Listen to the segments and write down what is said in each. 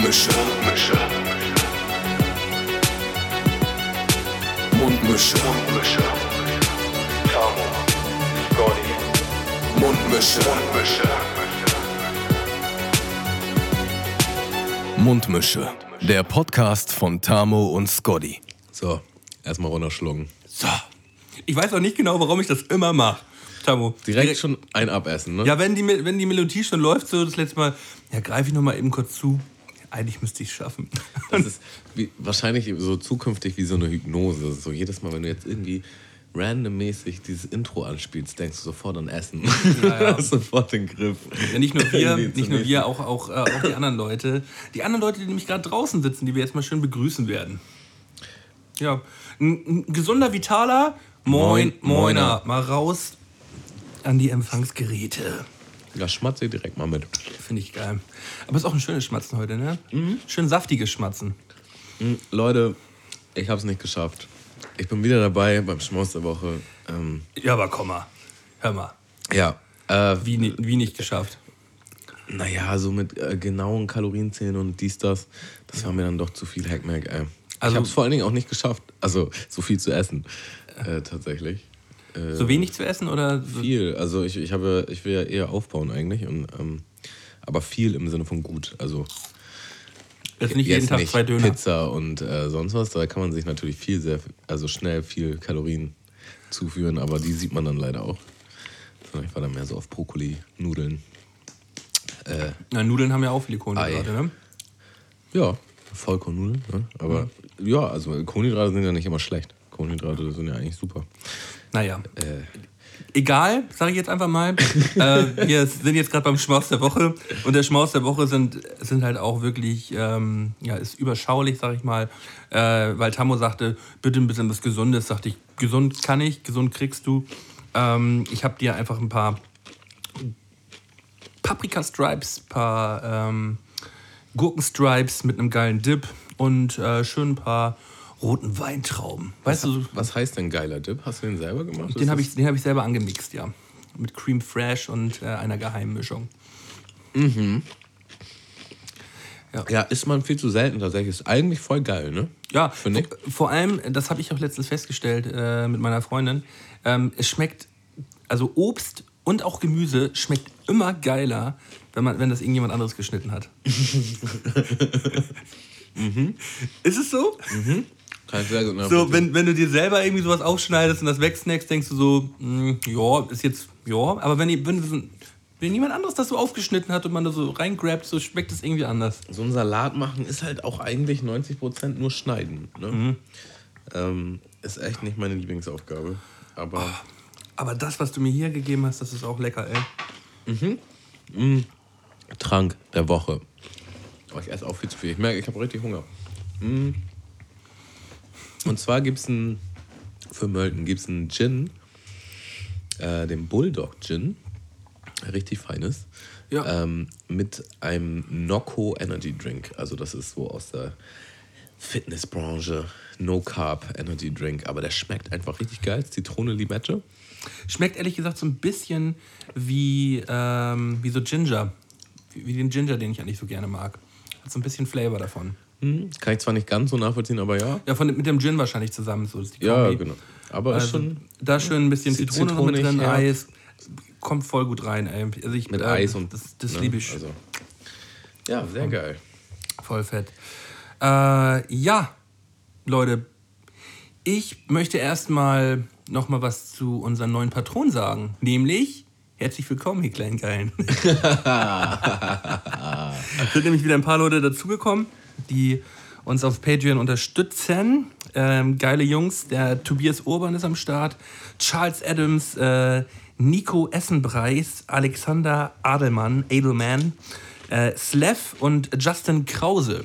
Mundmische. Mundmische. Mundmische. Mundmische. Tamo. Scotty. Mundmische. Mundmische. Mundmische. Der Podcast von Tamo und Scotty. So, erstmal runterschlucken. So. Ich weiß auch nicht genau, warum ich das immer mache. Tamo. Direkt, schon ein abessen, ne? Ja, wenn die, wenn die Melodie schon läuft, so das letzte Mal, ja, greife ich nochmal eben kurz zu. Eigentlich müsste ich es schaffen. Das ist wie, wahrscheinlich so zukünftig wie so eine Hypnose. So jedes Mal, wenn du jetzt irgendwie randommäßig dieses Intro anspielst, denkst du sofort an Essen. Ja, ja. sofort den Griff. Ja, nicht nur wir, nicht nur wir, auch, auch, äh, auch die anderen Leute. Die anderen Leute, die nämlich gerade draußen sitzen, die wir jetzt mal schön begrüßen werden. Ja, ein, ein gesunder, vitaler Moin, Moin, Moiner. Moiner. Mal raus an die Empfangsgeräte. Ja, schmatze direkt mal mit. Finde ich geil. Aber es ist auch ein schönes Schmatzen heute, ne? Schön saftiges Schmatzen. Hm, Leute, ich hab's nicht geschafft. Ich bin wieder dabei beim Schmaus der Woche. Ähm, Ja, aber komm mal. Hör mal. ja, äh, Wie, wie nicht geschafft. naja, so mit äh, genauen Kalorienzählen und dies, das, das war mir dann doch zu viel Hackmack, ey. Also- ich hab's vor allen Dingen auch nicht geschafft, also so viel zu essen, äh, tatsächlich. Äh, So wenig zu essen oder so? Viel, also ich, ich, habe, ich will ja eher aufbauen eigentlich, und, ähm, aber viel im Sinne von gut. Also Jetzt nicht jeden Tag nicht zwei Döner. Pizza und äh, sonst was, da kann man sich natürlich viel, sehr, also schnell viel Kalorien zuführen, aber die sieht man dann leider auch. Ich war dann mehr so auf Brokkoli, Nudeln. Äh, Na, Nudeln haben ja auch viele Kohlenhydrate, ne? ja, Vollkornnudeln, ne? aber ja, also Kohlenhydrate sind ja nicht immer schlecht. Kohlenhydrate sind ja eigentlich super. Naja. Äh, Egal, sage ich jetzt einfach mal. äh, wir sind jetzt gerade beim Schmaus der Woche und der Schmaus der Woche sind, sind halt auch wirklich, ähm, ja, ist überschaulich, sage ich mal. Äh, weil Tammo sagte, bitte ein bisschen was Gesundes. Sagte ich, gesund kann ich, gesund kriegst du. Ähm, ich habe dir einfach ein paar Paprika-Stripes, paar ähm, Gurkenstripes mit einem geilen Dip und äh, schön ein paar roten Weintrauben. Weißt du, so- was heißt denn geiler Dip? Hast du den selber gemacht? den habe ich, den hab ich selber angemixt, ja. Mit Cream Fresh und äh, einer Geheimmischung. Ja, isst man viel zu selten tatsächlich. Ist eigentlich voll geil, ne? Ja, Finde ich. vor, allem, das habe ich auch letztens festgestellt äh, mit meiner Freundin, ähm, es schmeckt, also Obst und auch Gemüse schmeckt immer geiler, wenn, man, wenn das irgendjemand anderes geschnitten hat. Ist es so? Kann ich sehr gut So, wenn, wenn du dir selber irgendwie sowas aufschneidest und das wegsnackst, denkst du so, mm, ja, ist jetzt, ja, aber wenn, ihr- wenn, wenn jemand anderes das so aufgeschnitten hat und man da so reingrabt, so schmeckt es irgendwie anders. so ein Salat machen ist halt auch eigentlich 90% nur schneiden. Ne? Mhm. Ähm, ist echt nicht meine Lieblingsaufgabe. Aber Aber das, was du mir hier gegeben hast, das ist auch lecker, ey. Trank der Woche. Oh, ich esse auch viel zu viel. Ich merke, ich habe richtig Hunger. Mm. Und zwar gibt es ein, für Mölten gibt es einen Gin, äh, den Bulldog Gin. Richtig feines. Ja. Ähm, mit einem Nocco Energy Drink. Also, das ist so aus der Fitnessbranche. No Carb Energy Drink. Aber der schmeckt einfach richtig geil. Zitrone, Limette. Schmeckt ehrlich gesagt so ein bisschen wie, ähm, wie so Ginger. Wie, wie den Ginger, den ich eigentlich so gerne mag. Hat so ein bisschen Flavor davon. Hm, kann ich zwar nicht ganz so nachvollziehen, aber ja. Ja, von, mit dem Gin wahrscheinlich zusammen. So ist die Ja, genau. Aber Also, schon da schön ein bisschen Zit- Zitrone noch mit drin, ja. Eis. Kommt voll gut rein, ey. Also ich, mit äh, Eis und. Das, das ne, liebe ich. Also. Ja, sehr geil. Voll fett. Äh, ja, Leute, ich möchte erstmal noch mal was zu unseren neuen Patronen sagen. Nämlich, herzlich willkommen, ihr kleinen Geilen. Es sind nämlich wieder ein paar Leute dazugekommen, die uns auf Patreon unterstützen. Ähm, geile Jungs, der Tobias Urban ist am Start, Charles Adams, äh, Nico Essenbreis, Alexander Adelmann, Adelman, äh, Slev und Justin Krause.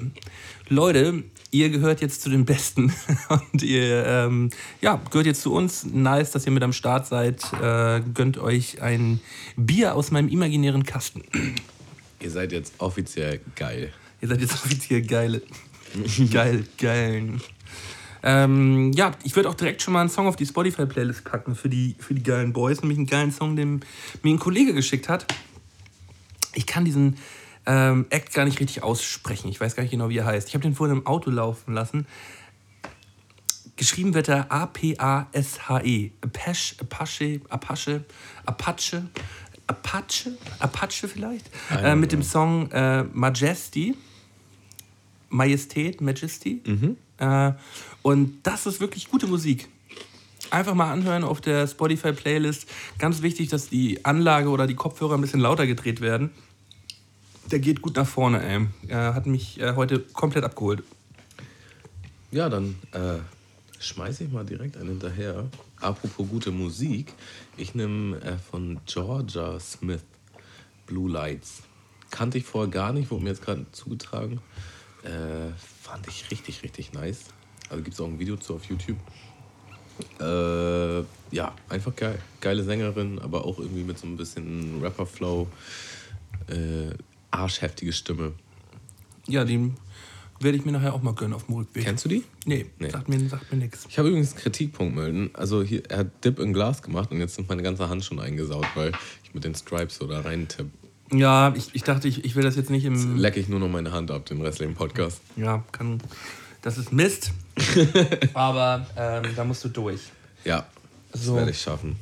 Leute, ihr gehört jetzt zu den Besten und ihr ähm, ja, gehört jetzt zu uns. Nice, dass ihr mit am Start seid. Äh, gönnt euch ein Bier aus meinem imaginären Kasten. Ihr seid jetzt offiziell geil. Ihr seid jetzt offiziell geile. Geil, geilen. Ähm, ja, ich würde auch direkt schon mal einen Song auf die Spotify-Playlist packen für die, für die geilen Boys. Nämlich einen geilen Song, den mir ein Kollege geschickt hat. Ich kann diesen ähm, Act gar nicht richtig aussprechen. Ich weiß gar nicht genau, wie er heißt. Ich habe den vorhin im Auto laufen lassen. Geschrieben wird er A-P-A-S-H-E. Apache, Apache, Apache, Apache, Apache, Apache vielleicht. Äh, mit dem Song äh, Majesty. Majestät, Majesty. Äh, und das ist wirklich gute Musik. Einfach mal anhören auf der Spotify-Playlist. Ganz wichtig, dass die Anlage oder die Kopfhörer ein bisschen lauter gedreht werden. Der geht gut nach vorne, ey. Er hat mich äh, heute komplett abgeholt. Ja, dann äh, schmeiße ich mal direkt einen hinterher. Apropos gute Musik. Ich nehme äh, von Georgia Smith Blue Lights. Kannte ich vorher gar nicht, wurde mir jetzt gerade zugetragen. Äh, fand ich richtig, richtig nice. Also gibt es auch ein Video zu auf YouTube. Äh, ja, einfach geil. Geile Sängerin, aber auch irgendwie mit so ein bisschen Rapper-Flow. Äh, arschheftige Stimme. Ja, den werde ich mir nachher auch mal gönnen auf dem Rückweg. Kennst du die? Nee, Nee. sagt mir, sagt mir nichts. Ich habe übrigens einen Kritikpunkt melden. Also hier, er hat Dip in Glas gemacht und jetzt sind meine ganze Hand schon eingesaut, weil ich mit den Stripes so da rein tipp. Ja, ich, ich dachte, ich, ich will das jetzt nicht im. Lecke ich nur noch meine Hand ab, den restlichen Podcast. Ja, kann. Das ist Mist. Aber ähm, da musst du durch. Ja, das So. werde ich schaffen.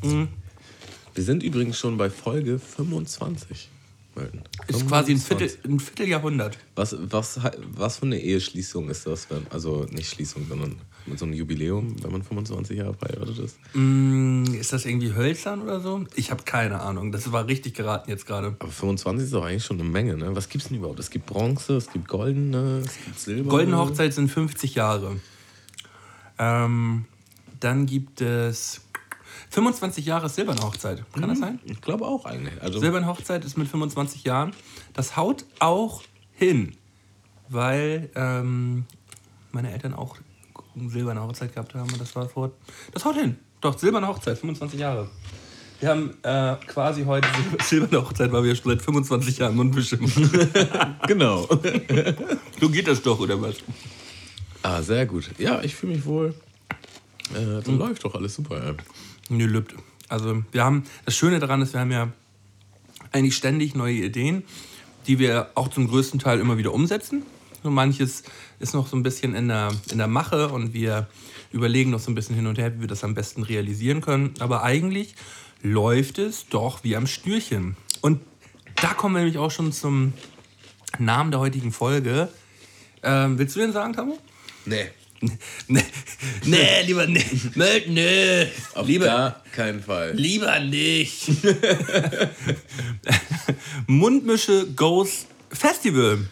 Wir sind übrigens schon bei Folge 25. Melden. Ist quasi ein, 25. Viertel, ein Vierteljahrhundert. Was, was, was für eine Eheschließung ist das? Wenn, also nicht Schließung, sondern so einem Jubiläum, wenn man 25 Jahre verheiratet ist. Mm, ist das irgendwie hölzern oder so? Ich habe keine Ahnung. Das war richtig geraten jetzt gerade. Aber 25 ist doch eigentlich schon eine Menge, ne? Was gibt's denn überhaupt? Es gibt Bronze, es gibt Goldene, es gibt Silber. Goldene Hochzeit sind 50 Jahre. Ähm, dann gibt es 25 Jahre Silberne Hochzeit. Kann das sein? Ich glaube auch eigentlich. Also, Silberne Hochzeit ist mit 25 Jahren. Das haut auch hin, weil ähm, meine Eltern auch silberne Hochzeit gehabt haben und das war vor. Das haut hin. Doch, silberne Hochzeit, 25 Jahre. Wir haben äh, quasi heute Sil- silberne Hochzeit, weil wir schon seit 25 Jahren Mund beschimpfen. genau. so geht das doch, oder was? ah, sehr gut. Ja, ich fühle mich wohl. Äh, dann läuft doch alles super. Ey. Nö, lübt. Also wir haben, das Schöne daran ist, wir haben ja eigentlich ständig neue Ideen, die wir auch zum größten Teil immer wieder umsetzen. So manches ist noch so ein bisschen in der, in der Mache und wir überlegen noch so ein bisschen hin und her, wie wir das am besten realisieren können. Aber eigentlich läuft es doch wie am Schnürchen. Und da kommen wir nämlich auch schon zum Namen der heutigen Folge. Ähm, willst du den sagen, Tamo? Nee. Nee, nee lieber nicht. Nee, Auf lieber, gar keinen Fall. Lieber nicht. Mundmische Goes Festival.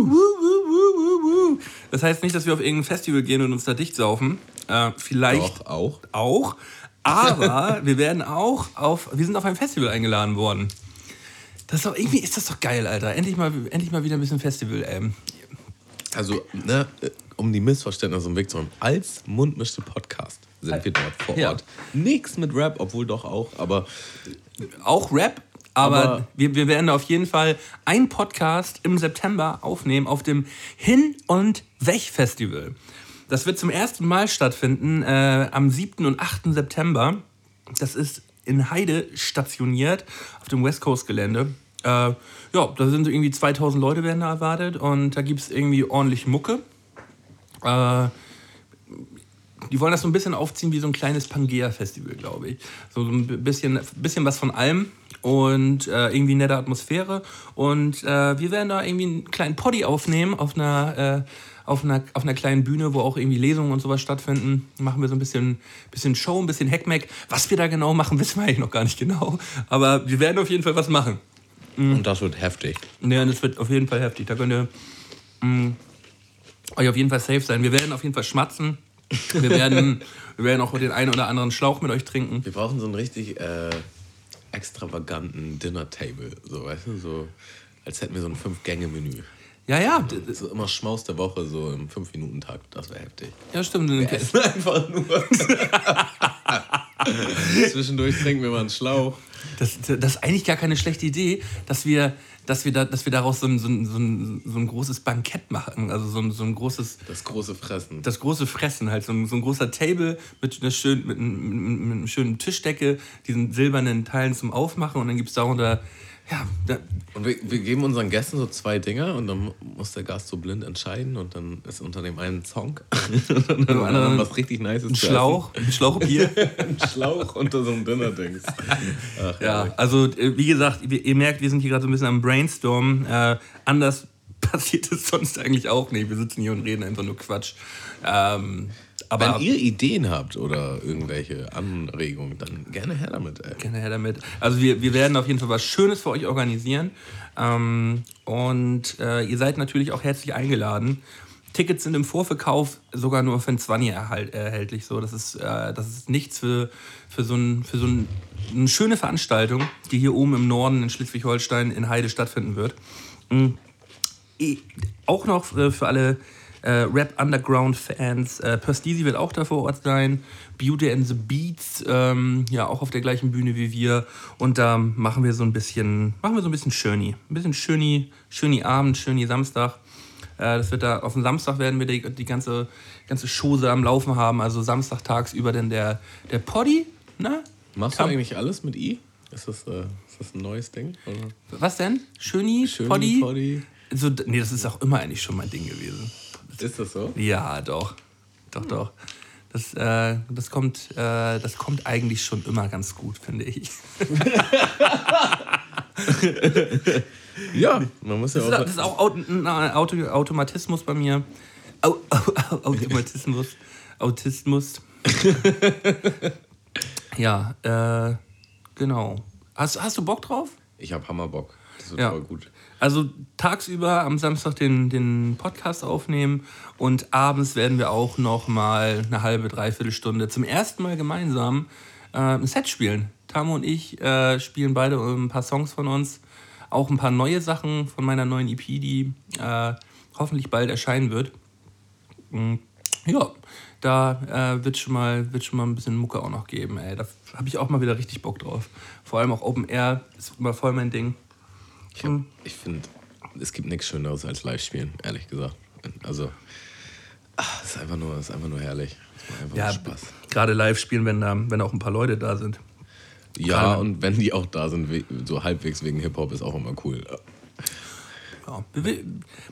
Woo, woo, woo. Das heißt nicht, dass wir auf irgendein Festival gehen und uns da dicht saufen. Äh, vielleicht Doch, auch. auch. Aber wir werden auch auf. Wir sind auf ein Festival eingeladen worden. Das ist doch, irgendwie ist das doch geil, Alter. Endlich mal, endlich mal wieder ein bisschen Festival, ähm. Also, ne, äh, um die Missverständnisse im Weg zu räumen, als mundmischte Podcast sind wir dort vor Ja. Ort. Nix mit Rap, obwohl doch auch, aber auch Rap, aber, Aber- wir, wir werden auf jeden Fall einen Podcast im September aufnehmen auf dem Hin- und Weg-Festival. Das wird zum ersten Mal stattfinden äh, am 7. und 8. September. Das ist in Heide stationiert auf dem West Coast Gelände. Äh, ja, da sind irgendwie 2000 Leute werden da erwartet und da gibt es irgendwie ordentlich Mucke. Äh, die wollen das so ein bisschen aufziehen wie so ein kleines Pangea-Festival, glaube ich. So ein bisschen, bisschen was von allem und äh, irgendwie nette Atmosphäre. Und äh, wir werden da irgendwie einen kleinen Poddy aufnehmen auf einer, äh, auf, einer, auf einer kleinen Bühne, wo auch irgendwie Lesungen und sowas stattfinden. Machen wir so ein bisschen, bisschen Show, ein bisschen Hackmack. Was wir da genau machen, wissen wir eigentlich noch gar nicht genau. Aber wir werden auf jeden Fall was machen. und das wird heftig. Ja, das wird auf jeden Fall heftig. Da könnt ihr mh, euch auf jeden Fall safe sein. Wir werden auf jeden Fall schmatzen. Wir werden, wir werden auch den einen oder anderen Schlauch mit euch trinken. Wir brauchen so einen richtig äh, extravaganten Dinner-Table, so, weißt du, so als hätten wir so ein Fünf-Gänge-Menü. Ja, ja, So immer Schmaus der Woche, so im Fünf-Minuten-Takt, das wäre heftig. ja stimmt. Einfach nur. Zwischendurch trinken wir mal einen Schlauch. Das, das ist eigentlich gar keine schlechte Idee, dass wir, dass wir, da, dass wir daraus so ein, so, ein, so, ein, so ein großes Bankett machen. Also so ein, so ein großes, Das große Fressen. das große Fressen, halt so ein, so ein großer Table mit einer schönen, mit, einem- mit, einem- schönen Tischdecke, diesen silbernen Teilen zum Aufmachen und dann gibt es darunter ja, da, Und wir, wir geben unseren Gästen so zwei Dinger und dann muss der Gast so blind entscheiden und dann ist unter dem einen Song und dann Beim anderen was richtig Nices ein Schlauch, ein Schlauch Bier. Ein Schlauch unter so einem Dinner-Dings. Ja, herrlich. also äh, wie gesagt, ihr merkt, wir sind hier gerade so ein bisschen am Brainstorm. Äh, anders passiert es sonst eigentlich auch nicht. Wir sitzen hier und reden einfach nur Quatsch. Ähm, aber Wenn ihr Ideen habt oder irgendwelche Anregungen, dann gerne her damit. Ey. gerne her damit. Also wir, wir werden auf jeden Fall was Schönes für euch organisieren. Ähm, und äh, ihr seid natürlich auch herzlich eingeladen. Tickets sind im Vorverkauf sogar nur für ein 20 erhalt, erhältlich. So, das ist, äh, das ist nichts für, für so, ein, für so ein, eine schöne Veranstaltung, die hier oben im Norden in Schleswig-Holstein in Heide stattfinden wird. Mhm. Auch noch äh, für alle äh, Rap Underground Fans. Äh, Perstisi wird auch da vor Ort sein. Beauty and the Beats, ähm, ja, auch auf der gleichen Bühne wie wir. Und da machen wir so ein bisschen, machen wir so ein bisschen Schöni. Ein bisschen Schöni, Schöni Abend, Schöni Samstag. Äh, das wird da, auf dem Samstag werden wir die, die ganze, ganze Chose am Laufen haben. Also Samstag tagsüber dann der, der Poddy, ne? Machst du Kam- eigentlich alles mit I? Ist das, äh, ist das ein neues Ding? Oder? Was denn? Schöni, Schöni, Poddy? Poddy. So, nee, das ist auch immer eigentlich schon mein Ding gewesen. Ist das so? Ja, doch. Doch, doch. Das, äh, das, kommt, äh, das kommt eigentlich schon immer ganz gut, finde ich. Ja, man muss ja Das auch. ist, das ist auch Auto, Automatismus bei mir. Au, au, Automatismus. Autismus. ja, äh, genau. Hast, hast du Bock drauf? Ich habe Hammerbock. Das wird Ja. voll gut. Also tagsüber am Samstag den, den Podcast aufnehmen und abends werden wir auch noch mal eine halbe, dreiviertel Stunde zum ersten Mal gemeinsam äh, ein Set spielen. Tamo und ich äh, spielen beide ein paar Songs von uns, auch ein paar neue Sachen von meiner neuen EP, die äh, hoffentlich bald erscheinen wird. Mm, Ja, da äh, wird, schon mal, wird schon mal ein bisschen Mucke auch noch geben. Ey. Da habe ich auch mal wieder richtig Bock drauf. Vor allem auch Open Air ist immer voll mein Ding. Ich, hab- ich finde, es gibt nichts Schöneres als Live-Spielen, ehrlich gesagt. Also, ah, es ist einfach nur, ist einfach nur herrlich. Einfach Ja, Spaß. gerade live spielen, wenn, da, wenn auch ein paar Leute da sind. Ja, gerade- und wenn die auch da sind, so halbwegs wegen Hip-Hop, ist auch immer cool. Ja.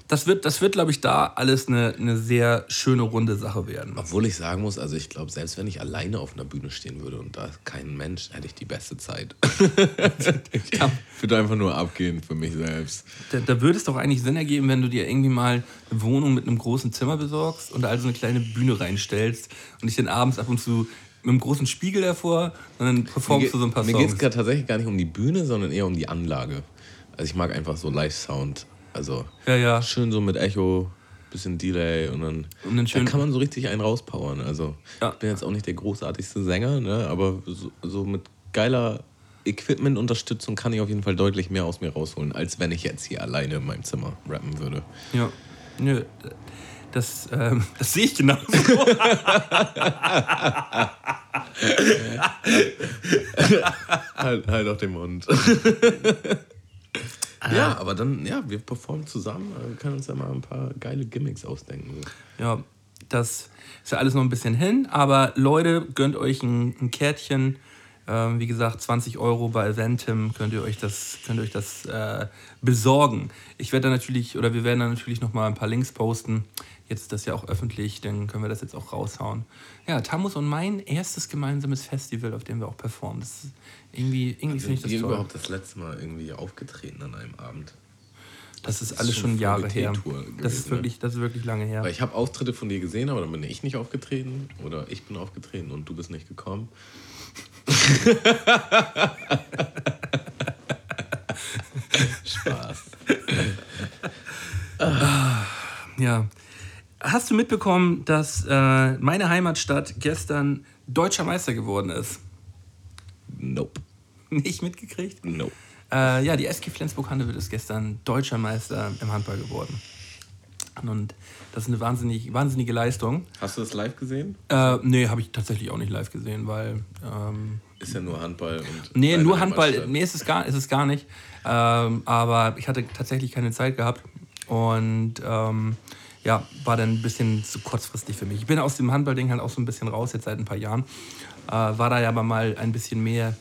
Das wird, das wird glaube ich, da alles eine, eine sehr schöne, runde Sache werden. Obwohl ich sagen muss, also ich glaube, selbst wenn ich alleine auf einer Bühne stehen würde und da kein Mensch, hätte ich die beste Zeit. ich würde einfach nur abgehen für mich selbst. Da, da würde es doch eigentlich Sinn ergeben, wenn du dir irgendwie mal eine Wohnung mit einem großen Zimmer besorgst und da also eine kleine Bühne reinstellst und dich dann abends ab und zu mit einem großen Spiegel davor und dann performst du so ein paar Mir geht es Songs. tatsächlich gar nicht um die Bühne, sondern eher um die Anlage. Also ich mag einfach so Live-Sound. Also Ja, ja. schön so mit Echo, bisschen Delay und dann, Und dann schön- da kann man so richtig einen rauspowern. Also Ja. ich bin jetzt auch nicht der großartigste Sänger, ne? aber so, so mit geiler Equipment-Unterstützung kann ich auf jeden Fall deutlich mehr aus mir rausholen, als wenn ich jetzt hier alleine in meinem Zimmer rappen würde. Ja. Nö, das, ähm, das sehe ich genauso. Halt, halt auf den Mund. ja, aber dann, ja, wir performen zusammen. Wir können uns ja mal ein paar geile Gimmicks ausdenken. Ja, das ist ja alles noch ein bisschen hin, aber Leute, gönnt euch ein, ein Kärtchen. Ähm, wie gesagt, 20 Euro bei Eventim könnt ihr euch das, könnt ihr euch das äh, besorgen. Ich werde da natürlich, oder wir werden da natürlich noch mal ein paar Links posten. Jetzt ist das ja auch öffentlich, dann können wir das jetzt auch raushauen. Ja, Tamus und mein erstes gemeinsames Festival, auf dem wir auch performen. Das ist irgendwie, irgendwie finde ich das wir toll. überhaupt das letzte Mal irgendwie aufgetreten an einem Abend? Das ist ist alles schon Jahre her. Das ist, ne? wirklich, das ist wirklich lange her. Weil ich habe Auftritte von dir gesehen, aber dann bin ich nicht aufgetreten. Oder ich bin aufgetreten und du bist nicht gekommen. Spaß. Ja. Hast du mitbekommen, dass äh, meine Heimatstadt gestern deutscher Meister geworden ist? Nope. Nicht mitgekriegt? Nope. Äh, ja, die SG Flensburg-Handewitt ist gestern deutscher Meister im Handball geworden. Und das ist eine wahnsinnig, wahnsinnige Leistung. Hast du das live gesehen? Äh, nee, habe ich tatsächlich auch nicht live gesehen, weil. Ähm, Ist ja nur Handball und. nee, nur Handball. Nee, ist es gar, ist es gar nicht. Ähm, aber ich hatte tatsächlich keine Zeit gehabt. Und ähm, ja, war dann ein bisschen zu kurzfristig für mich. Ich bin aus dem Handballding halt auch so ein bisschen raus, jetzt seit ein paar Jahren. Äh, war da ja aber mal ein bisschen mehr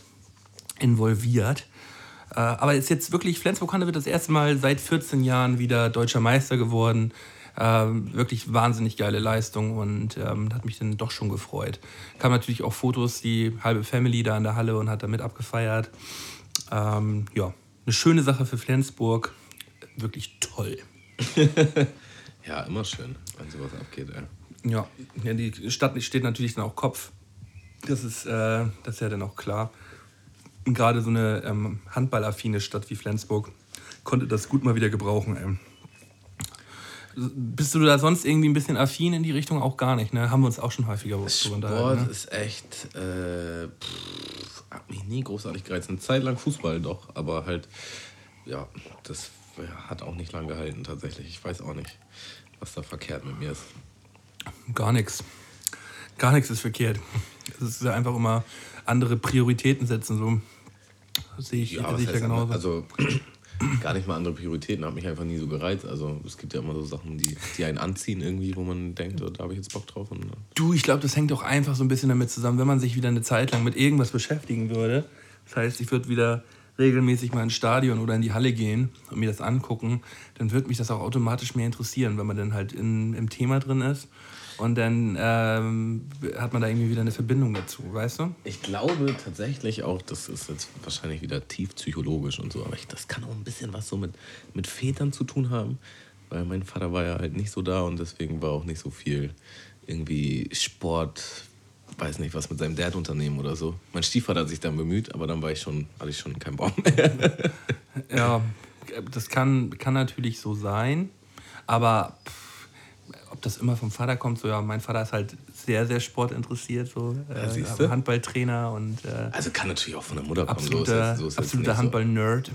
involviert. Äh, aber ist jetzt wirklich, Flensburg-Hanne wird das erste Mal seit 14 Jahren wieder deutscher Meister geworden. Ähm, wirklich wahnsinnig geile Leistung und ähm, hat mich dann doch schon gefreut. Kam natürlich auch Fotos, die halbe Family da in der Halle und hat damit abgefeiert. Ähm, ja, eine schöne Sache für Flensburg. Wirklich toll. ja, immer schön, wenn sowas abgeht. Ey. Ja, ja die Stadt steht natürlich dann auch Kopf. Das ist, äh, das ist ja dann auch klar. Und gerade so eine ähm, handballaffine Stadt wie Flensburg konnte das gut mal wieder gebrauchen. Ey. Bist du da sonst irgendwie ein bisschen affin in die Richtung? Auch gar nicht, ne? Haben wir uns auch schon häufiger Sport ne? ist echt, äh, pff, hat mich nie großartig gereizt. Eine Zeit lang Fußball doch, aber halt, ja, das hat auch nicht lang gehalten tatsächlich. Ich weiß auch nicht, was da verkehrt mit mir ist. Gar nichts. Gar nichts ist verkehrt. Es ist ja einfach immer andere Prioritäten setzen. So sehe ich, ja, sehe ich ja genauso. Also gar nicht mal andere Prioritäten, hat mich einfach nie so gereizt. Also es gibt ja immer so Sachen, die, die einen anziehen irgendwie, wo man denkt, oh, da habe ich jetzt Bock drauf. Und, du, ich glaube, das hängt auch einfach so ein bisschen damit zusammen, wenn man sich wieder eine Zeit lang mit irgendwas beschäftigen würde. Das heißt, ich würde wieder regelmäßig mal ins Stadion oder in die Halle gehen und mir das angucken, dann würde mich das auch automatisch mehr interessieren, wenn man dann halt in, im Thema drin ist. Und dann ähm, hat man da irgendwie wieder eine Verbindung dazu, weißt du? Ich glaube tatsächlich auch, das ist jetzt wahrscheinlich wieder tief psychologisch und so, aber ich, das kann auch ein bisschen was so mit, mit Vätern zu tun haben, weil mein Vater war ja halt nicht so da und deswegen war auch nicht so viel irgendwie Sport, weiß nicht, was mit seinem Dad unternehmen oder so. Mein Stiefvater hat sich dann bemüht, aber dann war ich schon, hatte ich schon keinen Baum mehr. ja, das kann, kann natürlich so sein, aber pff, ob das immer vom Vater kommt, so ja, mein Vater ist halt sehr, sehr sportinteressiert, so äh, Handballtrainer und äh, also kann natürlich auch von der Mutter kommen. Absoluter, so so absoluter Handball-Nerd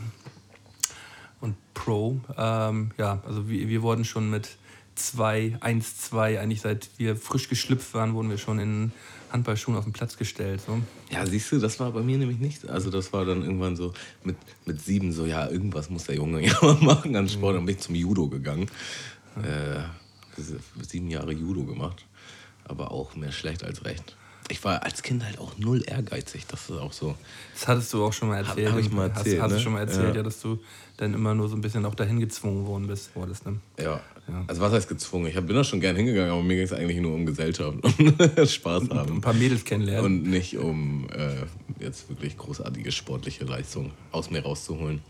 und Pro. Ähm, ja, also wir, wir wurden schon mit 2, 1, 2, eigentlich seit wir frisch geschlüpft waren, wurden wir schon in Handballschuhen auf den Platz gestellt. So. Ja, siehst du, das war bei mir nämlich nicht. Also das war dann irgendwann so mit, mit sieben so, ja, irgendwas muss der Junge ja mal machen an Sport. Dann bin ich zum Judo gegangen. Äh, sieben Jahre Judo gemacht, aber auch mehr schlecht als recht. Ich war als Kind halt auch null ehrgeizig, das ist auch so. Das hattest du auch schon mal erzählt. Hab, hab ich mal erzählt. Hast, hast ne? schon mal erzählt, ja. ja. dass du dann immer nur so ein bisschen auch dahin gezwungen worden bist, wurdest, ne? Ja. ja. Also was heißt gezwungen? Ich bin da schon gern hingegangen, aber mir ging es eigentlich nur um Gesellschaft und Spaß haben. Ein paar Mädels kennenlernen. Und nicht um äh, jetzt wirklich großartige sportliche Leistung aus mir rauszuholen.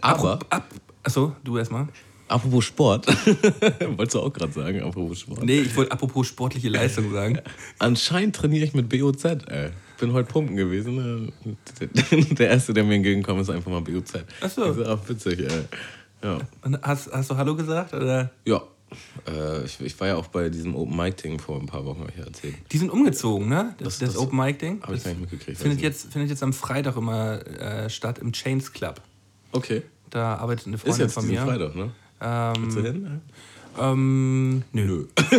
Aber. Ab, ab, achso, du erstmal. Apropos Sport. Wolltest du auch gerade sagen, apropos Sport? Nee, ich wollte apropos sportliche Leistung sagen. Anscheinend trainiere ich mit BOZ, ey. Bin heute pumpen gewesen. Ne? Der erste, der mir entgegenkommt, ist einfach mal BOZ. Achso. Das ist auch witzig, ey. Ja. Und hast, hast du Hallo gesagt? Oder? Ja. Äh, ich, ich, war ja auch bei diesem Open Mic Ding vor ein paar Wochen, habe ich erzählt. Die sind umgezogen, ne? Das, das, das Open Mic Ding. Habe ich gar nicht mitgekriegt. Findet jetzt, findet jetzt am Freitag immer äh, statt im Chains Club. Okay. Da arbeitet eine Freundin ist jetzt von mir. Freitag, ne? Ähm, Willst du hin? Ähm, nö. nö.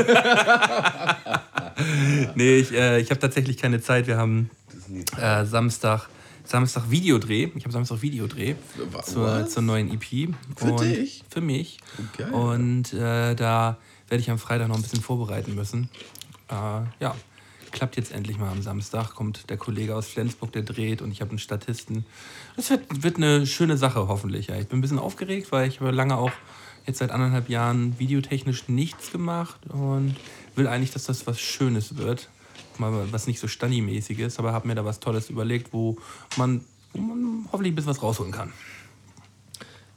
nee, ich, äh, ich habe tatsächlich keine Zeit. Wir haben äh, Samstag, Samstag Videodreh. Ich habe Samstag Videodreh zur, zur neuen EP. Für und dich? Für mich. Okay. Und äh, da werde ich am Freitag noch ein bisschen vorbereiten müssen. Äh, ja, klappt jetzt endlich mal am Samstag. Kommt der Kollege aus Flensburg, der dreht und ich habe einen Statisten. Das wird, wird eine schöne Sache hoffentlich. Ja. Ich bin ein bisschen aufgeregt, weil ich lange auch jetzt seit anderthalb Jahren videotechnisch nichts gemacht und will eigentlich, dass das was Schönes wird. Mal was nicht so Stani-mäßig ist, aber habe mir da was Tolles überlegt, wo man, wo man hoffentlich ein bisschen was rausholen kann.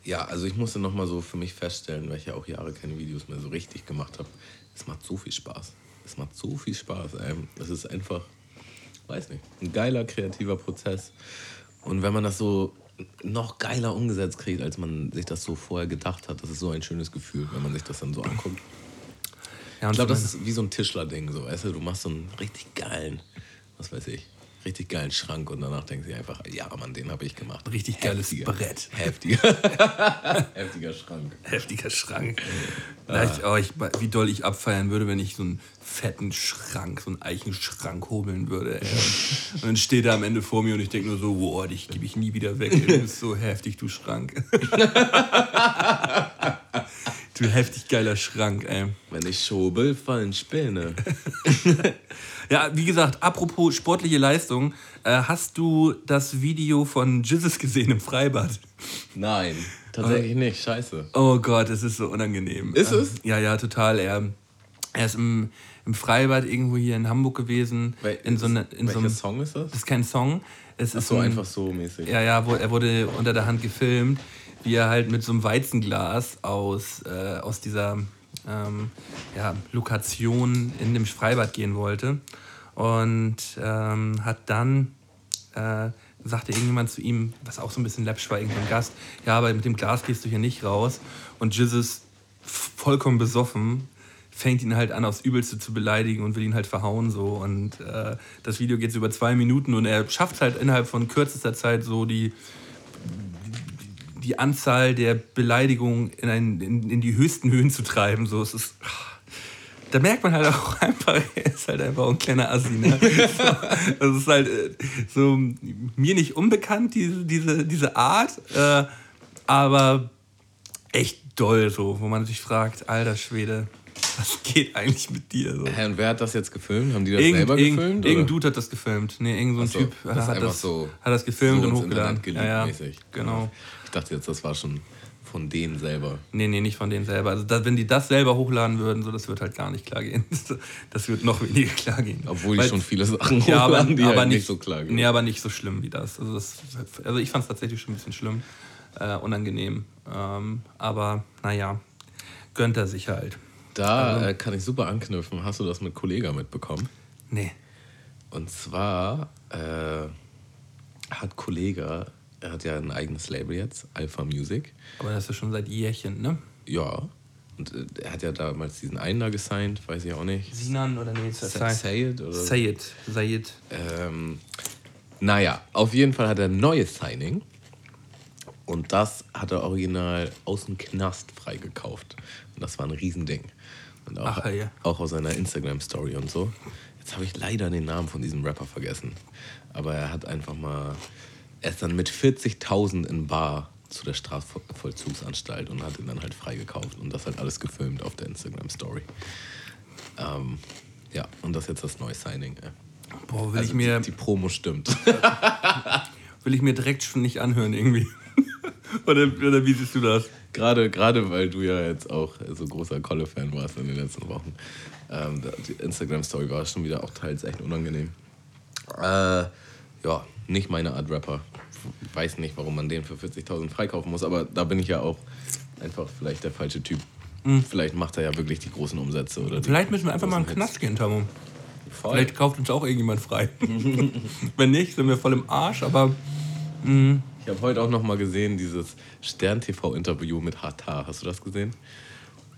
Ja, also ich musste nochmal so für mich feststellen, weil ich ja auch Jahre keine Videos mehr so richtig gemacht habe. Es macht so viel Spaß. Es macht so viel Spaß. Es ist einfach, weiß nicht, ein geiler kreativer Prozess. Und wenn man das so noch geiler umgesetzt kriegt, als man sich das so vorher gedacht hat. Das ist so ein schönes Gefühl, wenn man sich das dann so anguckt. Ja, ich glaube, das ist wie so ein Tischler-Ding, so, weißt du, du machst so einen richtig geilen, was weiß ich, richtig geilen Schrank und danach denkst du einfach, ja, Mann, den habe ich gemacht. Richtig geiles Heftiger, Brett. Heftiger. Heftiger Schrank. Heftiger Schrank. Ah. Ich, oh, ich, wie doll ich abfeiern würde, wenn ich so einen fetten Schrank, so einen Eichenschrank hobeln würde. Ey. Und dann steht er am Ende vor mir und ich denke nur so, boah, dich gebe ich nie wieder weg. Du bist so heftig, du Schrank. Du heftig geiler Schrank, ey. Wenn ich schobel, fallen Späne. Ja, wie gesagt, apropos sportliche Leistung, äh, hast du das Video von Jesus gesehen im Freibad? Nein, tatsächlich nicht. Scheiße. Oh Gott, es ist so unangenehm. Ist es? Ja, ja, total. Er, er ist im, im Freibad irgendwo hier in Hamburg gewesen. Wel- in so eine, in so welcher einem, Song ist das? Das ist kein Song. Es Ach ist so, ein, einfach so mäßig. Ja, ja, wo, er wurde unter der Hand gefilmt, wie er halt mit so einem Weizenglas aus, äh, aus dieser ähm, ja, Lokation in dem Freibad gehen wollte. Und ähm, hat dann, äh, sagte irgendjemand zu ihm, was auch so ein bisschen läppisch war, irgendein Gast, ja, aber mit dem Glas gehst du hier nicht raus. Und Jesus, vollkommen besoffen, fängt ihn halt an, aufs Übelste zu beleidigen und will ihn halt verhauen so. Und äh, das Video geht so über zwei Minuten und er schafft halt innerhalb von kürzester Zeit so die, die Anzahl der Beleidigungen in, ein, in, in die höchsten Höhen zu treiben. So, es ist, da merkt man halt auch einfach, er ist halt einfach ein kleiner Assi. Ne? Das ist halt äh, so mir nicht unbekannt, diese, diese, diese Art, äh, aber echt doll so, wo man sich fragt, alter Schwede, was geht eigentlich mit dir? So. Hä, und wer hat das jetzt gefilmt? Haben die das Irgend, selber irgend, gefilmt? irgendein? Dude hat das gefilmt. Nee, irgend so ein so, Typ das ist hat, das, so- hat das gefilmt so und hochgeladen. Ja, ja, mäßig. genau. Ich dachte jetzt, das war schon von denen selber. Nee, nee, nicht von denen selber. Also da, wenn die das selber hochladen würden, so, das wird halt gar nicht klar gehen. Das wird noch weniger klar gehen. Obwohl die Weil- schon viele Sachen ja, aber, hochladen, die aber halt nicht, nicht so klar gehen. Nee, aber nicht so schlimm wie das. Also, das, also ich fand es tatsächlich schon ein bisschen schlimm, äh, unangenehm. Ähm, aber naja, gönnt er sich halt. Da äh, kann ich super anknüpfen. Hast du das mit Kollega mitbekommen? Nee. Und zwar äh, hat Kollega, er hat ja ein eigenes Label jetzt, Alpha Music. Aber das ist schon seit Jährchen, ne? Ja. Und äh, er hat ja damals diesen einen da gesigned, weiß ich auch nicht. Sinan oder nee, Sa- Sayed oder Sayed. Sayed. Ähm, naja, auf jeden Fall hat er ein neues Signing. Und das hat er original aus dem Knast freigekauft. Und das war ein Riesending. Und auch, Ach, ja. auch aus seiner Instagram-Story und so. Jetzt habe ich leider den Namen von diesem Rapper vergessen. Aber er hat einfach mal. Er ist dann mit 40.000 in Bar zu der Strafvollzugsanstalt und hat ihn dann halt freigekauft. Und das halt alles gefilmt auf der Instagram-Story. Ähm, ja, und das ist jetzt das neue Signing. ey. Boah, will, Also ich mir, die, die Promo stimmt. will ich mir direkt schon nicht anhören irgendwie. oder, oder wie siehst du das? Gerade, gerade weil du ja jetzt auch so großer Kolle-Fan warst in den letzten Wochen. Ähm, die Instagram-Story war schon wieder auch teils echt unangenehm. Äh, ja, nicht meine Art Rapper. Weiß nicht, warum man den für 40.000 freikaufen muss, aber da bin ich ja auch einfach vielleicht der falsche Typ. Vielleicht macht er ja wirklich die großen Umsätze. Oder Mhm. Vielleicht müssen wir einfach mal in den großen Knast gehen. Voll. Vielleicht kauft uns auch irgendjemand frei. Wenn nicht, sind wir voll im Arsch, aber Ich habe heute auch noch mal gesehen, dieses Stern-TV-Interview mit Hatar. Hast du das gesehen?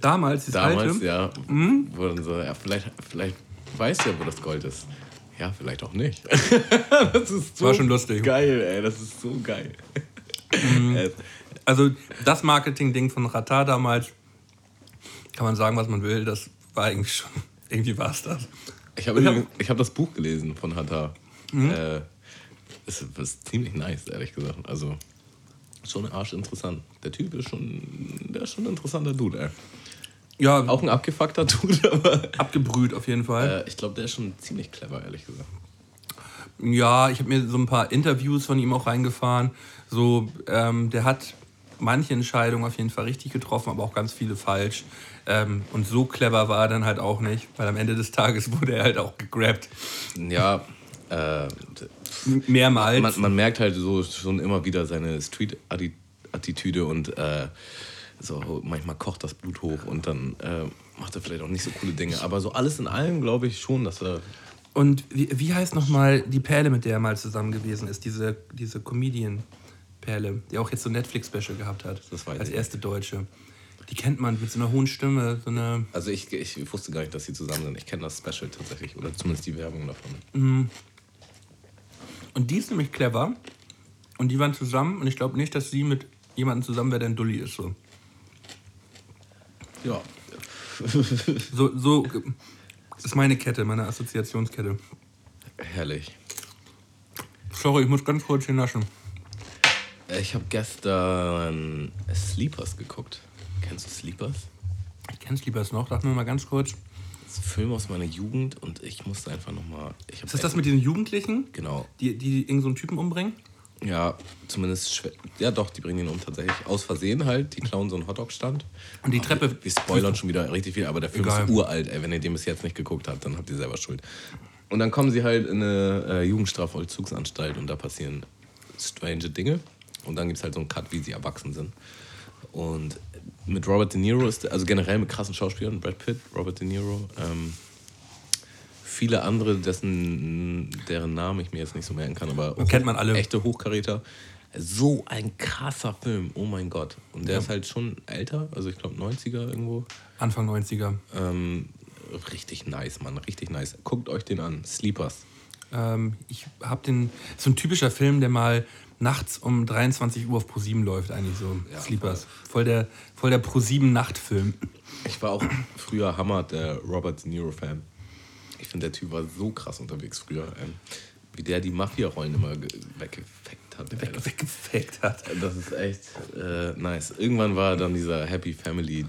damals, das Damals, alte, ja, Mhm. dann so, ja, vielleicht, vielleicht weißt du ja, wo das Gold ist. Ja, vielleicht auch nicht. das ist so War schon lustig. geil, ey, das ist so geil. Mhm. Äh, also das Marketing-Ding von Rata damals, kann man sagen, was man will, das war eigentlich schon, irgendwie war es das. ich habe. Mhm. ich hab das Buch gelesen von Hatta. Äh, ist, ist ziemlich nice, ehrlich gesagt. Also schon arschinteressant. Der Typ ist schon, der ist schon ein interessanter Dude, ey. Ja, Auch ein abgefuckter Dude, aber abgebrüht auf jeden Fall. äh, ich glaube, der ist schon ziemlich clever, ehrlich gesagt. Ja, ich habe mir so ein paar Interviews von ihm auch reingefahren. So, ähm, der hat manche Entscheidungen auf jeden Fall richtig getroffen, aber auch ganz viele falsch. Ähm, und so clever war er dann halt auch nicht, weil am Ende des Tages wurde er halt auch gegrabt. Ja, äh, Mehrmals. man, man merkt halt so schon immer wieder seine Street-Attitüde und äh, so manchmal kocht das Blut hoch und dann äh, macht er vielleicht auch nicht so coole Dinge. Aber so alles in allem glaube ich schon, dass er. Und wie, wie heißt nochmal die Perle, mit der er mal zusammen gewesen ist? Diese, diese Comedian-Perle, die auch jetzt so ein Netflix-Special gehabt hat. Das weiß als ich erste Deutsche. Die kennt man mit so einer hohen Stimme. So eine Also ich, ich wusste gar nicht, dass sie zusammen sind. Ich kenne das Special tatsächlich oder zumindest die Werbung davon. und die ist nämlich clever. Und die waren zusammen. Und ich glaube nicht, dass sie mit jemandem zusammen wäre, der ein Dulli ist. So, Ja. so, so ist meine Kette, meine Assoziationskette. Herrlich. Sorry, ich muss ganz kurz hier naschen. Ich habe gestern Sleepers geguckt. Kennst du Sleepers? kenn Sleepers noch. Sag mir mal ganz kurz. Das ist ein Film aus meiner Jugend und ich musste einfach nochmal. Ist das das mit diesen Jugendlichen, Genau. die, die irgend so einen Typen umbringen? Ja, zumindest. schwer- Ja, doch, die bringen ihn um tatsächlich. Aus Versehen halt. Die klauen so einen Hotdog-Stand. Und die Treppe. Wir spoilern schon wieder richtig viel, aber der Film Egal. ist uralt, ey. Wenn ihr den bis jetzt nicht geguckt habt, dann habt ihr selber Schuld. Und dann kommen sie halt in eine äh, Jugendstrafvollzugsanstalt und da passieren strange Dinge. Und dann gibt es halt so einen Cut, wie sie erwachsen sind. Und mit Robert De Niro ist, also generell mit krassen Schauspielern, Brad Pitt, Robert De Niro, ähm, viele andere, dessen, deren Namen ich mir jetzt nicht so merken kann, aber Kennt man alle. echte Hochkaräter. So ein krasser Film, oh mein Gott. Und der ist halt schon älter, also ich glaube 90er irgendwo. Anfang 90er. Ähm, richtig nice, Mann, richtig nice. Guckt euch den an, Sleepers. Ähm, ich habe den. So ein typischer Film, der mal nachts um 23 Uhr auf Pro7 läuft, eigentlich so. Ja, Sleepers. Voll der, voll der Pro7-Nachtfilm. Ich war auch früher Hammer, der Robert De Niro-Fan. Ich finde, der Typ war so krass unterwegs früher. Ähm, wie der die Mafia-Rollen immer ge- weggefeckt hat. Das- Weggefaked hat. Das ist echt äh, nice. Irgendwann war dann dieser Happy Family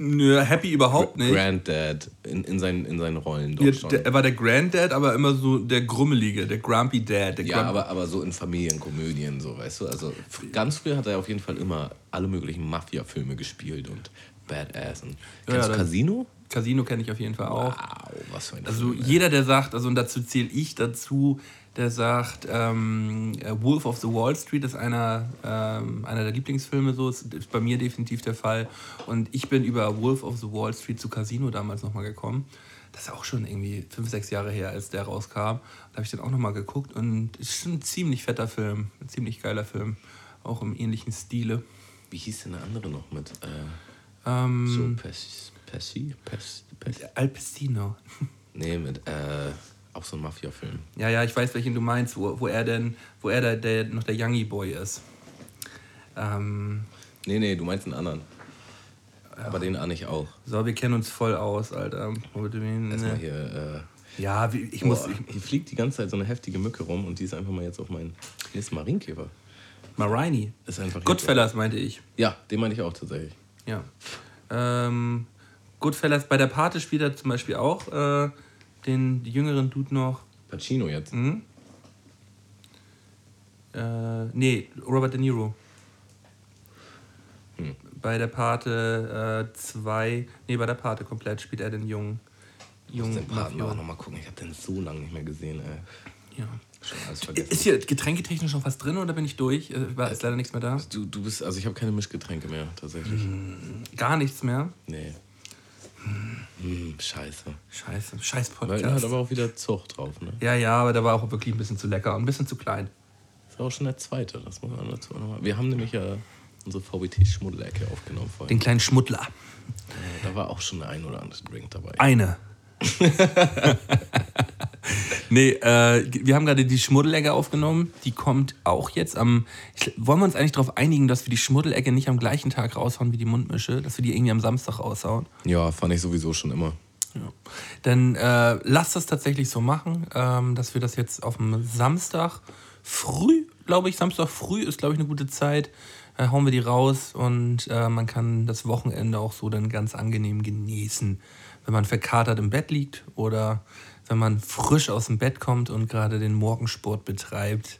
Nö, happy überhaupt nicht. Granddad in, in, seinen, in seinen Rollen dort Ja, schon. der, er war der Granddad, aber immer so der Grummelige, der Grumpy Dad. Der Ja, Grump- aber, aber so in Familienkomödien, so, weißt du? Also ganz früher hat er auf jeden Fall immer alle möglichen Mafia-Filme gespielt und Badass. Und Ja, kennst du das- Casino? Casino kenne ich auf jeden Fall auch. Wow, was für ein Also Film, jeder, der sagt, also und dazu zähle ich dazu, der sagt, ähm, äh, Wolf of the Wall Street ist einer, ähm, einer der Lieblingsfilme, so ist, ist bei mir definitiv der Fall. Und ich bin über Wolf of the Wall Street zu Casino damals nochmal gekommen. Das ist auch schon irgendwie fünf, sechs Jahre her, als der rauskam. Da habe ich den auch nochmal geguckt und ist schon ein ziemlich fetter Film, ein ziemlich geiler Film, auch im ähnlichen Stile. Wie hieß denn der andere noch mit? Äh, Ähm, so Pesci? Pesci? Pesci? Pesci? Al Pacino. Nee, mit äh, auch so ein Mafia-Film. Ja, ja, ich weiß, welchen du meinst, wo, wo er denn, wo er der, der, noch der Youngie Boy ist. Ähm, Nee, nee, du meinst einen anderen. Aber den ahne ich auch. so, wir kennen uns voll aus, Alter. Erstmal hier. Äh, Ja, ich muss. Ich, hier fliegt die ganze Zeit so eine heftige Mücke rum und die ist einfach mal jetzt auf meinen. Hier ist ein Marienkäfer. Marini. Ist einfach Goodfellas meinte ich. Ja, den meine ich auch tatsächlich. Ja. Ähm, Goodfellas, bei der Pate spielt er zum Beispiel auch äh, den jüngeren Dude noch. Pacino jetzt. Hm? Äh, nee, Robert De Niro. Hm. Bei der Pate 2, nee, bei der Pate komplett spielt er den jungen. Ich muss jungen den Paten auch nochmal gucken. Ich habe den so lange nicht mehr gesehen, ey. Ja. Schon alles vergessen. Ist hier getränketechnisch noch was drin oder bin ich durch? Äh, War, ist leider nichts mehr da? Du, du bist, also ich habe keine Mischgetränke mehr, tatsächlich. Gar nichts mehr. Nee. Hm, scheiße. Scheiße. Scheiß Weil er hat Podcast. aber auch wieder Zucht drauf, ne? Ja, ja, aber der war auch wirklich ein bisschen zu lecker und ein bisschen zu klein. Das war auch schon der zweite, das muss man dazu auch nochmal. Wir haben nämlich ja unsere VBT-Schmuddelecke aufgenommen vorhin. Den kleinen Schmuddler. Da war auch schon der ein oder andere Drink dabei. Eine. nee, äh, wir haben gerade die Schmuddelecke aufgenommen. Die kommt auch jetzt am. Ich, wollen wir uns eigentlich darauf einigen, dass wir die Schmuddelecke nicht am gleichen Tag raushauen wie die Mundmische? Dass wir die irgendwie am Samstag raushauen? Ja, fand ich sowieso schon immer. Ja. Dann äh, lasst das tatsächlich so machen, ähm, dass wir das jetzt auf dem Samstag früh, glaube ich, Samstag früh ist, glaube ich, eine gute Zeit. Äh, hauen wir die raus und äh, man kann das Wochenende auch so dann ganz angenehm genießen, wenn man verkatert im Bett liegt oder wenn man frisch aus dem Bett kommt und gerade den Morgensport betreibt.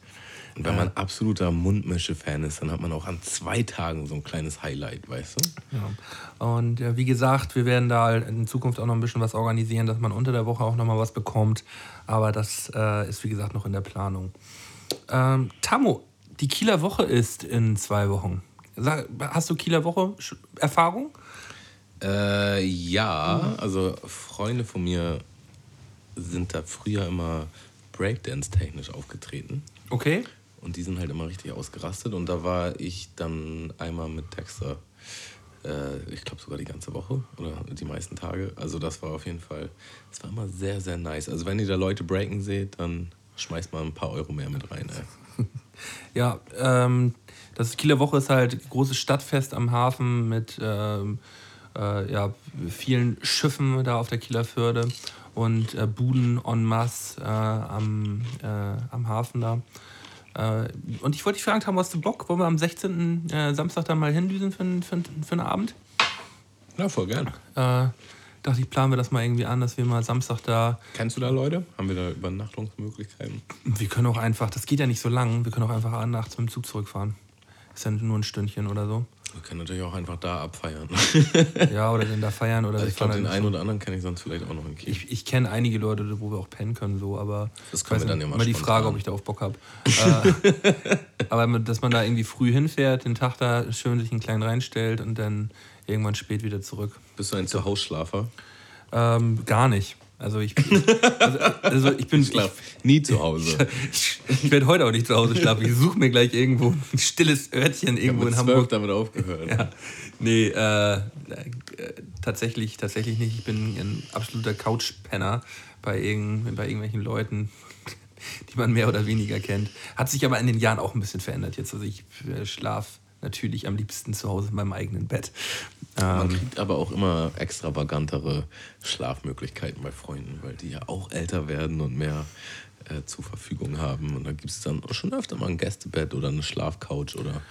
Und wenn man absoluter Mundmische-Fan ist, dann hat man auch an zwei Tagen so ein kleines Highlight, weißt du? Ja. Und ja, wie gesagt, wir werden da in Zukunft auch noch ein bisschen was organisieren, dass man unter der Woche auch noch mal was bekommt. Aber das äh, ist, wie gesagt, noch in der Planung. Ähm, Tammo, die Kieler Woche ist in zwei Wochen. Sag, hast du Kieler Woche Erfahrung? Äh, ja, also Freunde von mir sind da früher immer Breakdance-technisch aufgetreten. Okay. Und die sind halt immer richtig ausgerastet. Und da war ich dann einmal mit Dexter, äh, ich glaube sogar die ganze Woche oder die meisten Tage. Also das war auf jeden Fall, das war immer sehr, sehr nice. Also wenn ihr da Leute breaken seht, dann schmeißt mal ein paar Euro mehr mit rein. Ey. Ja, ähm, das Kieler Woche ist halt großes Stadtfest am Hafen mit ähm, äh, ja, vielen Schiffen da auf der Kieler Förde und äh, Buden en masse äh, am, äh, am Hafen da. Äh, und ich wollte dich fragen, haben hast du Bock? Wollen wir am 16. Äh, Samstag da mal hindüsen für, einen- für, für einen Abend? Ja, voll gern. Äh, dachte ich, planen wir das mal irgendwie an, dass wir mal Samstag da. Kennst du da Leute? Haben wir da Übernachtungsmöglichkeiten? Wir können auch einfach, das geht ja nicht so lang, wir können auch einfach nachts mit dem Zug zurückfahren. Ist ja nur ein Stündchen oder so. Wir können natürlich auch einfach da abfeiern. Ja, oder den da feiern oder Also ich glaube, den einen so- oder anderen kenne ich sonst vielleicht auch noch in Kiel. Ich, ich kenne einige Leute, wo wir auch pennen können, so, aber Das können wir dann ja mal immer die. Frage, ob ich da auch Bock habe. äh, aber dass man da irgendwie früh hinfährt, den Tag da schön sich einen kleinen reinstellt und dann irgendwann spät wieder zurück. Bist du ein Zuhausschlafer? Ähm, gar nicht. Also ich, also, also ich bin. Ich schlaf nie zu Hause. Ich, ich werde heute auch nicht zu Hause schlafen. Ich suche mir gleich irgendwo ein stilles Örtchen Ich habe irgendwo mit in Hamburg. damit aufgehört. Ja. Nee, äh, äh, tatsächlich, tatsächlich nicht. Ich bin ein absoluter Couchpenner bei, irgend, bei irgendwelchen Leuten, die man mehr oder weniger kennt. Hat sich aber in den Jahren auch ein bisschen verändert jetzt. Also ich äh, schlaf natürlich am liebsten zu Hause in meinem eigenen Bett. Man Ähm, kriegt aber auch immer extravagantere Schlafmöglichkeiten bei Freunden, weil die ja auch älter werden und mehr äh, zur Verfügung haben. Und da gibt es dann schon öfter mal ein Gästebett oder eine Schlafcouch oder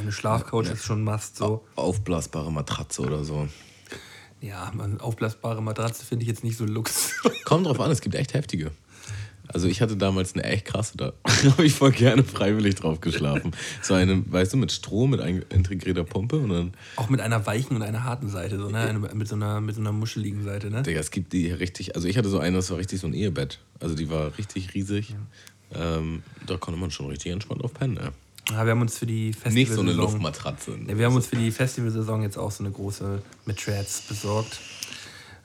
eine Schlafcouch ist schon Must so. aufblasbare Matratze oder so. Ja, man, aufblasbare Matratze finde ich jetzt nicht so lux. Kommt drauf an, es gibt echt heftige. Also ich hatte damals eine echt krasse, da habe ich voll gerne freiwillig drauf geschlafen. So eine, weißt du, mit Strom, mit integrierter Pumpe und dann, Auch mit einer weichen und einer harten Seite, so, ne? Eine, mit, so einer, mit so einer muscheligen Seite. Ne? Digga, es gibt die richtig, also ich hatte so eine, das war richtig so ein Ehebett. Also die war richtig riesig. Ähm, da konnte man schon richtig entspannt auf pennen. Ja. Ja, wir haben uns für die Festival Nicht so eine Luftmatratze. Ja, wir haben uns für die Festivalsaison jetzt auch so eine große Matrads besorgt.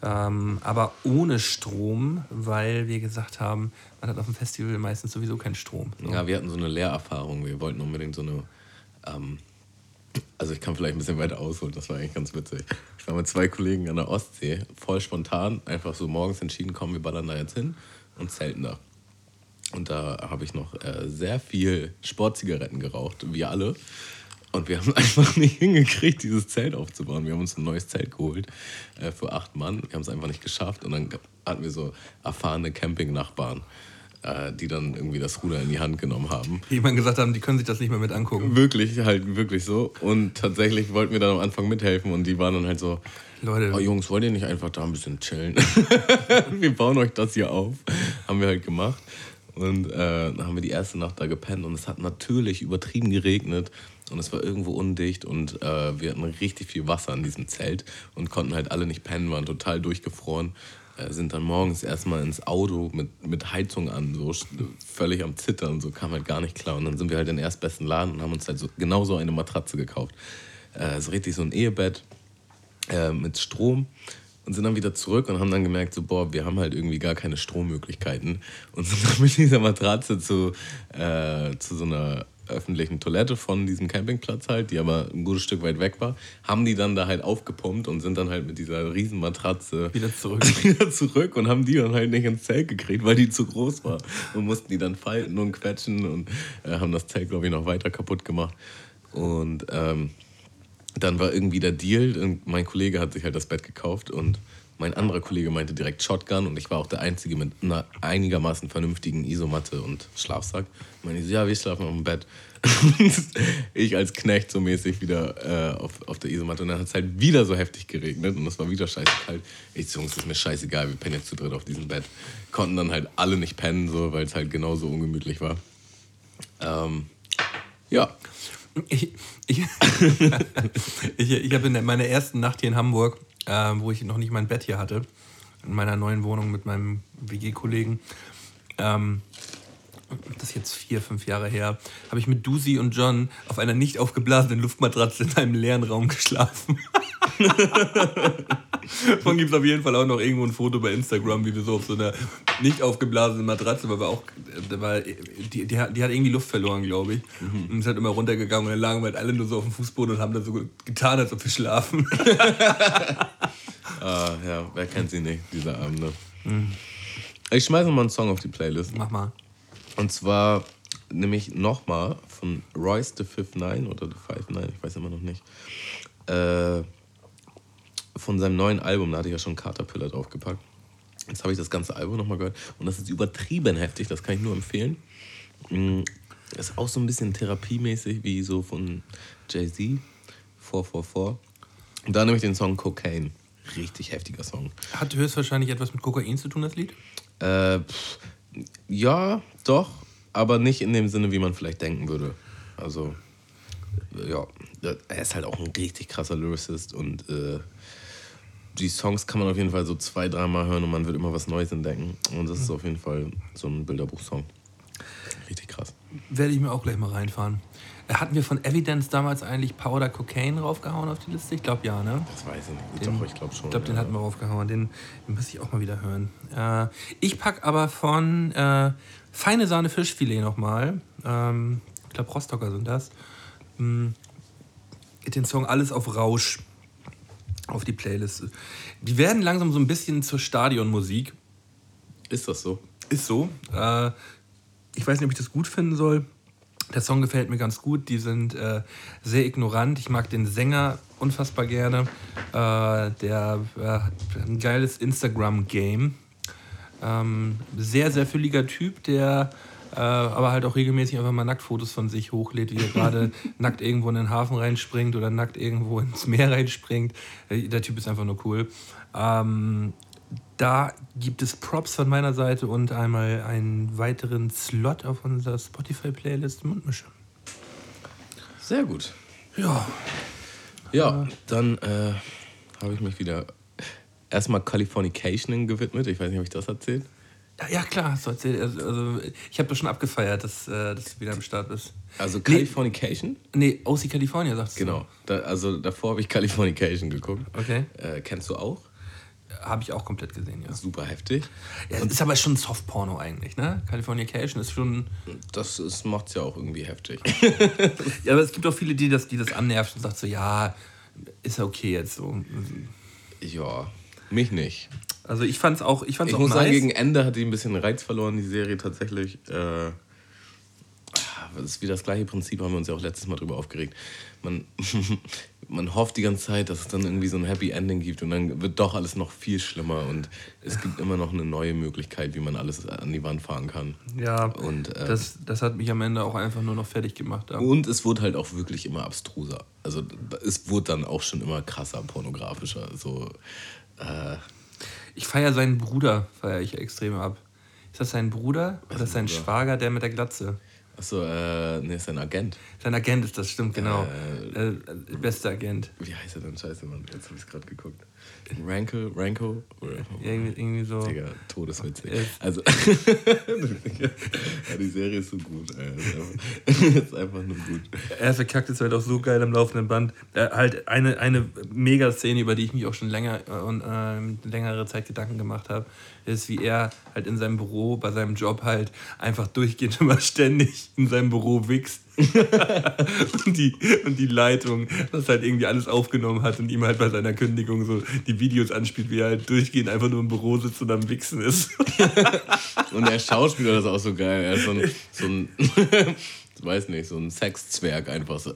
Ähm, aber ohne Strom, weil wir gesagt haben, man hat auf dem Festival meistens sowieso keinen Strom. So. Ja, wir hatten so eine Lehrerfahrung. Wir wollten unbedingt so eine. Ähm, also, ich kann vielleicht ein bisschen weiter ausholen, das war eigentlich ganz witzig. Ich war mit zwei Kollegen an der Ostsee, voll spontan, einfach so morgens entschieden, komm, wir ballern da jetzt hin und zelten da. Und da habe ich noch äh, sehr viel Sportzigaretten geraucht, wir alle. Und wir haben einfach nicht hingekriegt, dieses Zelt aufzubauen. Wir haben uns ein neues Zelt geholt äh, für acht Mann. Wir haben es einfach nicht geschafft. Und dann hatten wir so erfahrene Campingnachbarn, äh, die dann irgendwie das Ruder in die Hand genommen haben. Die jemand gesagt haben, die können sich das nicht mehr mit angucken. Wirklich, halt wirklich so. Und tatsächlich wollten wir dann am Anfang mithelfen und die waren dann halt so, Leute, oh Jungs, wollt ihr nicht einfach da ein bisschen chillen? wir bauen euch das hier auf. Haben wir halt gemacht. Und äh, dann haben wir die erste Nacht da gepennt und es hat natürlich übertrieben geregnet und es war irgendwo undicht und äh, wir hatten richtig viel Wasser in diesem Zelt und konnten halt alle nicht pennen, waren total durchgefroren. Äh, sind dann morgens erstmal ins Auto mit, mit Heizung an, so völlig am Zittern so kam halt gar nicht klar. Und dann sind wir halt in den erstbesten Laden und haben uns halt so, genau so eine Matratze gekauft. Äh, so richtig so ein Ehebett äh, mit Strom und sind dann wieder zurück und haben dann gemerkt, so, boah, wir haben halt irgendwie gar keine Strommöglichkeiten und sind dann mit dieser Matratze zu, äh, zu so einer öffentlichen Toilette von diesem Campingplatz halt, die aber ein gutes Stück weit weg war, haben die dann da halt aufgepumpt und sind dann halt mit dieser riesen Matratze wieder zurück. wieder zurück und haben die dann halt nicht ins Zelt gekriegt, weil die zu groß war. Und mussten die dann falten und quetschen und äh, haben das Zelt, glaube ich, noch weiter kaputt gemacht. Und ähm, dann war irgendwie der Deal und mein Kollege hat sich halt das Bett gekauft und mein anderer Kollege meinte direkt Shotgun und ich war auch der Einzige mit einer einigermaßen vernünftigen Isomatte und Schlafsack. Ich meine, so, ja, wir schlafen auf dem Bett. ich als Knecht so mäßig wieder äh, auf, auf der Isomatte und dann hat es halt wieder so heftig geregnet und es war wieder scheiße kalt. Ich so, Jungs, ist mir scheißegal, wir pennen jetzt zu dritt auf diesem Bett. Konnten dann halt alle nicht pennen, so, weil es halt genauso ungemütlich war. Ähm, ja, Ich, ich, ich, ich habe in meiner ersten Nacht hier in Hamburg, äh, wo ich noch nicht mein Bett hier hatte, in meiner neuen Wohnung mit meinem WG-Kollegen, ähm, das ist jetzt vier, fünf Jahre her, habe ich mit Dusi und John auf einer nicht aufgeblasenen Luftmatratze in einem leeren Raum geschlafen. Davon gibt es auf jeden Fall auch noch irgendwo ein Foto bei Instagram, wie wir so auf so einer nicht aufgeblasenen Matratze, weil wir auch, äh, weil die, die, hat, die hat irgendwie Luft verloren, glaube ich. Und ist halt immer runtergegangen und dann lagen wir halt alle nur so auf dem Fußboden und haben dann so getan, als ob wir schlafen. Ah, ja, wer kennt sie nicht, diese Abende. Ich schmeiße mal einen Song auf die Playlist. Mach mal. Und zwar nämlich nochmal von Royce the Fifth Nine oder The Five Nine, ich weiß immer noch nicht. Äh, von seinem neuen Album, da hatte ich ja schon Caterpillar draufgepackt. Jetzt habe ich das ganze Album nochmal gehört und das ist übertrieben heftig, das kann ich nur empfehlen. Mm, Ist auch so ein bisschen therapiemäßig wie so von Jay-Z, 444. Und da nehme ich den Song Cocaine. Richtig heftiger Song. Hat höchstwahrscheinlich etwas mit Kokain zu tun, das Lied? Äh, pff, ja, doch, aber nicht in dem Sinne, wie man vielleicht denken würde. Also, ja, er ist halt auch ein richtig krasser Lyricist und äh, die Songs kann man auf jeden Fall so zwei, dreimal hören und man wird immer was Neues entdecken. Und das ist auf jeden Fall so ein Bilderbuchsong. Richtig krass. Werde ich mir auch gleich mal reinfahren. Äh, Hatten wir von Evidence damals eigentlich Powder Cocaine raufgehauen auf die Liste? Ich glaube ja, ne? Das weiß ich nicht. Den- Doch, ich glaube schon. Ich glaube, den ja. hatten wir raufgehauen. Den, den muss ich auch mal wieder hören. Äh, ich packe aber von äh, Feine Sahne Fischfilet nochmal. Ähm, ich glaube, Rostocker sind das. Mm, den Song Alles auf Rausch auf die Playlist. Die werden langsam so ein bisschen zur Stadionmusik. Ist das so? Ist so. Äh, ich weiß nicht, ob ich das gut finden soll. Der Song gefällt mir ganz gut. Die sind äh, sehr ignorant. Ich mag den Sänger unfassbar gerne. Äh, der äh, hat ein geiles Instagram-Game. Ähm, sehr, sehr fülliger Typ, der äh, aber halt auch regelmäßig einfach mal Nacktfotos von sich hochlädt, wie er gerade nackt irgendwo in den Hafen reinspringt oder nackt irgendwo ins Meer reinspringt. Äh, Der Typ ist einfach nur cool. Ähm, da gibt es Props von meiner Seite und einmal einen weiteren Slot auf unserer Spotify-Playlist Mundmische. Sehr gut. Ja, Ja, dann äh, habe ich mich wieder erstmal Californication gewidmet. Ich weiß nicht, ob ich das erzählt. Ja, klar, hast du erzählt. Also, also, ich habe das schon abgefeiert, dass, äh, dass du wieder am Start bist. Also Californication? Nee, OC California, sagst du. Genau. Da, also davor habe ich Californication geguckt. Okay. Äh, kennst du auch? Habe ich auch komplett gesehen, ja. Super heftig. ja es ist aber schon Softporno eigentlich, ne? Californication ist schon. Das macht es ja auch irgendwie heftig. Ja, aber es gibt auch viele, die das, die das annerven und sagen so, ja, ist ja okay jetzt so. ja, mich nicht. Also ich fand's auch, ich fand's Ich auch muss nice. sagen, gegen Ende hat die ein bisschen Reiz verloren, die Serie tatsächlich. Äh, das ist wie das gleiche Prinzip, haben wir uns ja auch letztes Mal drüber aufgeregt. Man, man hofft die ganze Zeit, dass es dann irgendwie so ein Happy Ending gibt und dann wird doch alles noch viel schlimmer und es gibt immer noch eine neue Möglichkeit, wie man alles an die Wand fahren kann. ja, Und, äh, das, das hat mich am Ende auch einfach nur noch fertig gemacht. Ja. Und es wurde halt auch wirklich immer abstruser. Also es wurde dann auch schon immer krasser, pornografischer. So, äh, Ich feiere seinen Bruder, feiere ich extrem ab. Ist das sein Bruder oder ist das sein Bruder? Schwager, der mit der Glatze? achso, äh, nee, ist ein Agent. Sein Agent ist das, stimmt, genau. Äh, bester Agent. Wie heißt er denn? Scheiße, Mann. Jetzt habe ich es gerade geguckt. Ranko? Ranko? Oder- Irgendwie, irgendwie so. Digga, todeswitzig. Äh. Also, ja, die Serie ist so gut, ey. Ist einfach, nur gut. Er verkackt es halt auch so geil am laufenden Band. Äh, halt eine, eine Mega-Szene, über die ich mich auch schon länger äh, und ähm, längere Zeit Gedanken gemacht habe, ist, wie er halt in seinem Büro, bei seinem Job halt einfach durchgehend immer ständig in seinem Büro wichst. und, die, und die Leitung das halt irgendwie alles aufgenommen hat und ihm halt bei seiner Kündigung so die Videos anspielt, wie er halt durchgehend einfach nur im Büro sitzt und am Wichsen ist. Und der Schauspieler ist auch so geil. Er ist so ein, so ein ich weiß nicht, so ein Sexzwerg einfach so.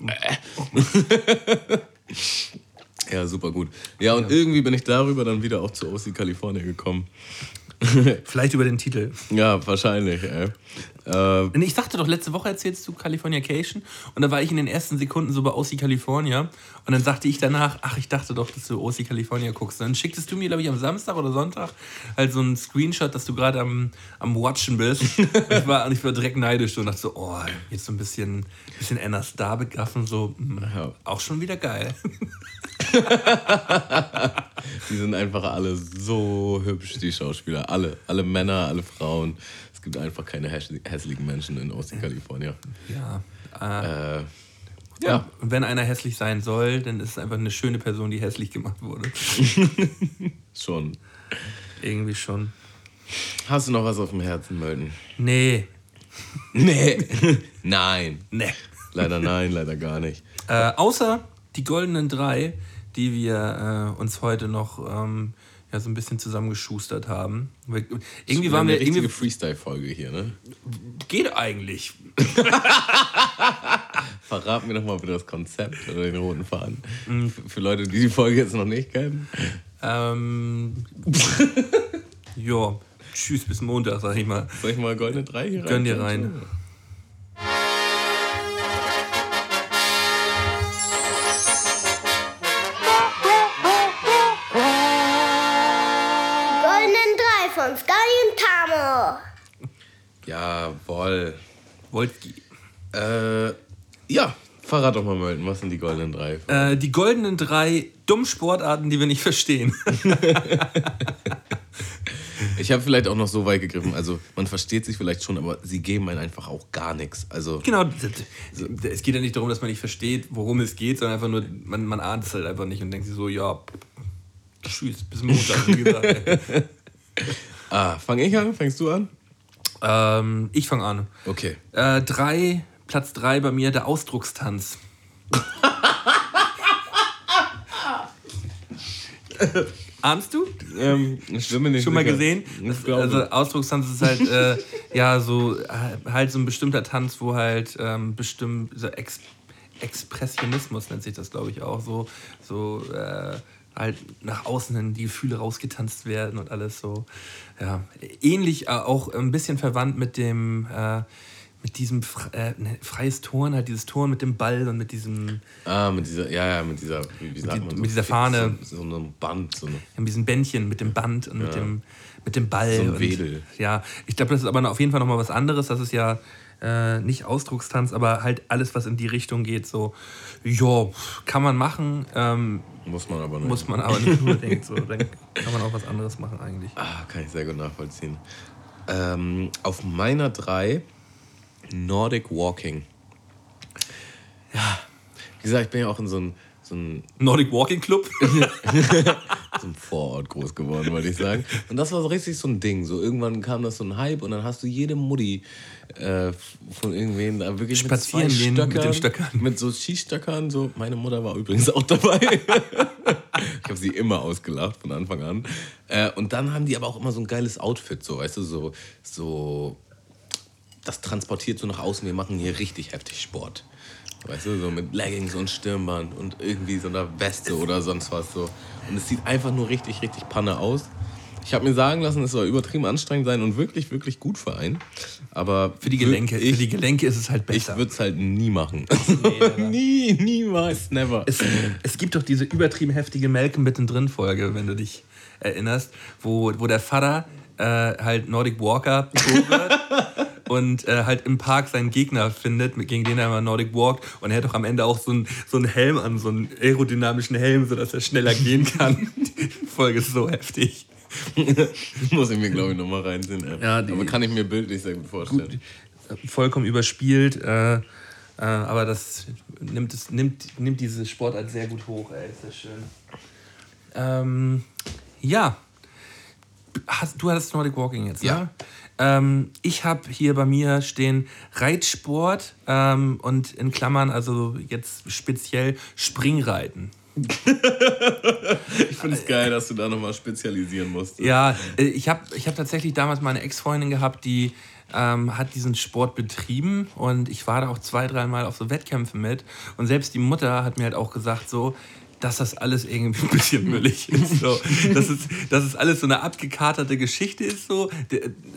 Ja, super gut. Ja, und irgendwie bin ich darüber dann wieder auch zu OC California gekommen. Vielleicht über den Titel. Ja, wahrscheinlich, ey. Äh, Ich dachte doch, letzte Woche erzählst du Californication und da war ich in den ersten Sekunden so bei OC California und dann sagte ich danach, ach, ich dachte doch, dass du OC California guckst. Dann schicktest du mir, glaube ich, am Samstag oder Sonntag halt so einen Screenshot, dass du gerade am, am Watchen bist. und, ich war, und ich war direkt neidisch und dachte so, oh, jetzt so ein bisschen, bisschen Anna Star begaffen, so, hm, Ja. auch schon wieder geil. Die sind einfach alle so hübsch, die Schauspieler. Alle. Alle Männer, alle Frauen. Es gibt einfach keine häss- hässlichen Menschen in OC California. Ja. Äh, Äh, ja. Und wenn einer hässlich sein soll, dann ist es einfach eine schöne Person, die hässlich gemacht wurde. schon. Irgendwie schon. Hast du noch was auf dem Herzen, Mölden? Nee. Nee. nein. Nee. Leider nein, leider gar nicht. Äh, außer die goldenen drei, die wir äh, uns heute noch ähm, ja, so ein bisschen zusammengeschustert haben. Wir, irgendwie waren wir. Irgendwie, Freestyle-Folge hier, ne? geht eigentlich. Verrat mir doch mal bitte das Konzept oder den roten Faden. Mhm. Für, für Leute, die die Folge jetzt noch nicht kennen. Ähm, ja, tschüss, bis Montag, sag ich mal. Soll ich mal goldene 3 hier rein? Gönn dir rein. Voll. Wolski. Äh, ja, verrat doch mal, Mölten, was sind die goldenen drei? Äh, die goldenen drei dummen Sportarten, die wir nicht verstehen. Ich habe vielleicht auch noch so weit gegriffen, also man versteht sich vielleicht schon, aber sie geben einem einfach auch gar nichts. Also genau, es geht ja nicht darum, dass man nicht versteht, worum es geht, sondern einfach nur, man, man ahnt es halt einfach nicht und denkt sich so, ja, tschüss, bis Montag, wie gesagt. ah, fang ich an? Fängst du an? Ähm, ich fange an. Okay. Äh, drei, Platz drei bei mir, der Ausdruckstanz. Ahnst du? Ähm, ich nicht Schon mal sicher. gesehen? Das, also Ausdruckstanz ist halt äh, ja so äh, halt so ein bestimmter Tanz, wo halt ähm, bestimmt so Ex Expressionismus nennt sich das, glaube ich, auch so so äh, halt nach außen hin die Gefühle rausgetanzt werden und alles so. Ja, ähnlich äh, auch ein bisschen verwandt mit dem äh, mit diesem fre äh, ne, freies Turn, halt dieses Turn mit dem Ball und mit diesem Ah, mit dieser, ja, ja, mit dieser, wie, wie sagt die- man so? mit dieser Fahne. So, so einem Band, so eine, mit diesem Bändchen, mit dem Band und mit, Ja. dem, mit dem Ball. So ein und, Wedel. Ja, ich glaube, das ist aber auf jeden Fall nochmal was anderes. Das ist ja äh, nicht Ausdruckstanz, aber halt alles, was in die Richtung geht. So, ja, kann man machen, ähm, muss man aber nicht. muss man aber nicht unbedingt. So, dann kann man auch was anderes machen eigentlich. Ah, kann ich sehr gut nachvollziehen. Ähm, auf meiner drei Nordic Walking. Ja, wie gesagt, ich bin ja auch in so einem so ein, Nordic Walking Club. einem Vorort groß geworden, wollte ich sagen. Und das war so richtig so ein Ding. So irgendwann kam das so ein Hype und dann hast du jede Mutti äh, von irgendwen da wirklich Spazieren mit zwei gehen mit Stöckern, den Stöckern. Mit so Skistöckern. So. Meine Mutter war übrigens auch dabei. ich habe sie immer ausgelacht von Anfang an. Äh, und dann haben die aber auch immer so ein geiles Outfit, so, weißt du, so, so das transportiert so nach außen, wir machen hier richtig heftig Sport. Weißt du, so mit Leggings und Stirnband und irgendwie so einer Weste oder sonst was so. Und es sieht einfach nur richtig, richtig Panne aus. Ich habe mir sagen lassen, es soll übertrieben anstrengend sein und wirklich, wirklich gut für einen. Aber Für die Gelenke. Ich, Für die Gelenke ist es halt ich besser. würde es halt nie machen. nie, niemals, never. es, es gibt doch diese übertrieben heftige Malcolm mittendrin Folge, wenn du dich erinnerst, wo, wo der Vater äh, halt Nordic Walker wird und äh, halt im Park seinen Gegner findet, mit- gegen den er immer Nordic walkt und er hat doch am Ende auch so einen so einen Helm an, so einen aerodynamischen Helm, sodass er schneller gehen kann. Die Folge ist so heftig. Muss ich mir, glaube ich, nochmal reinziehen. ey. Ja, Aber kann ich mir bildlich sehr gut vorstellen. Vollkommen überspielt, äh, äh, aber das nimmt, es, nimmt, nimmt diese Sportart sehr gut hoch, ey, ist das schön. Ähm, ja, Hast, du hattest Nordic Walking jetzt, Ja. ne? Ähm, ich habe hier bei mir stehen Reitsport ähm, und in Klammern, also jetzt speziell Springreiten. Ich finde es geil, dass du da nochmal spezialisieren musst. Ja, äh, ich habe ich hab tatsächlich damals meine Ex-Freundin gehabt, die ähm, hat diesen Sport betrieben und ich war da auch zwei, dreimal auf so Wettkämpfen mit. Und selbst die Mutter hat mir halt auch gesagt, so, dass das alles irgendwie ein bisschen müllig ist. So. Dass, es, dass es alles so eine abgekaterte Geschichte ist. So.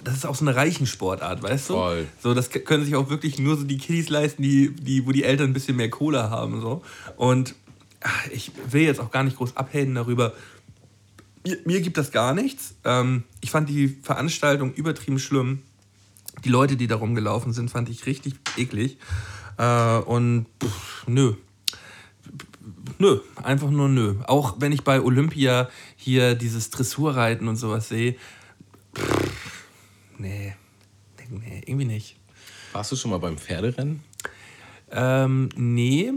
Das ist auch so eine Reichensportart, weißt du? Voll. So, das können sich auch wirklich nur so die Kiddies leisten, die, die, wo die Eltern ein bisschen mehr Cola haben. So. Und ach, ich will jetzt auch gar nicht groß abhaten darüber, mir, mir gibt das gar nichts. Ähm, ich fand die Veranstaltung übertrieben schlimm. Die Leute, die da rumgelaufen sind, fand ich richtig eklig. Äh, und pff, nö. Nö, einfach nur nö. Auch wenn ich bei Olympia hier dieses Dressurreiten und sowas sehe. pff, Nee, nee, irgendwie nicht. Warst du schon mal beim Pferderennen? Ähm, nee,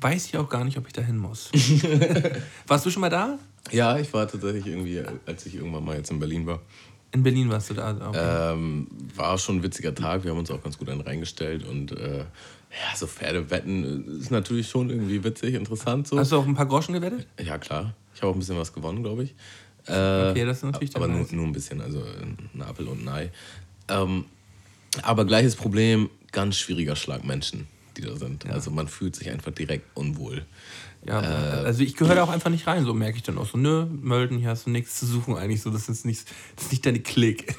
weiß ich auch gar nicht, ob ich da hin muss. Warst du schon mal da? Ja, ich war tatsächlich irgendwie, als ich irgendwann mal jetzt in Berlin war. In Berlin warst du da. Okay. Ähm, war schon ein witziger Tag. Wir haben uns auch ganz gut einen reingestellt und äh, ja, so Pferdewetten ist natürlich schon irgendwie witzig, interessant so. Hast du auch ein paar Groschen gewettet? ja, klar. Ich habe auch ein bisschen was gewonnen, glaube ich. Äh, Okay, das ist natürlich Aber nur, nur ein bisschen, also ein Apfel und ein Ei. Ähm, aber gleiches Problem, ganz schwieriger Schlag Menschen, die da sind. Also man fühlt sich einfach direkt unwohl. Ja, Äh. also ich gehöre da auch einfach nicht rein, so merke ich dann auch so, nö, Mölden, hier hast du nichts zu suchen eigentlich, so, das ist nicht, das ist nicht deine Klick.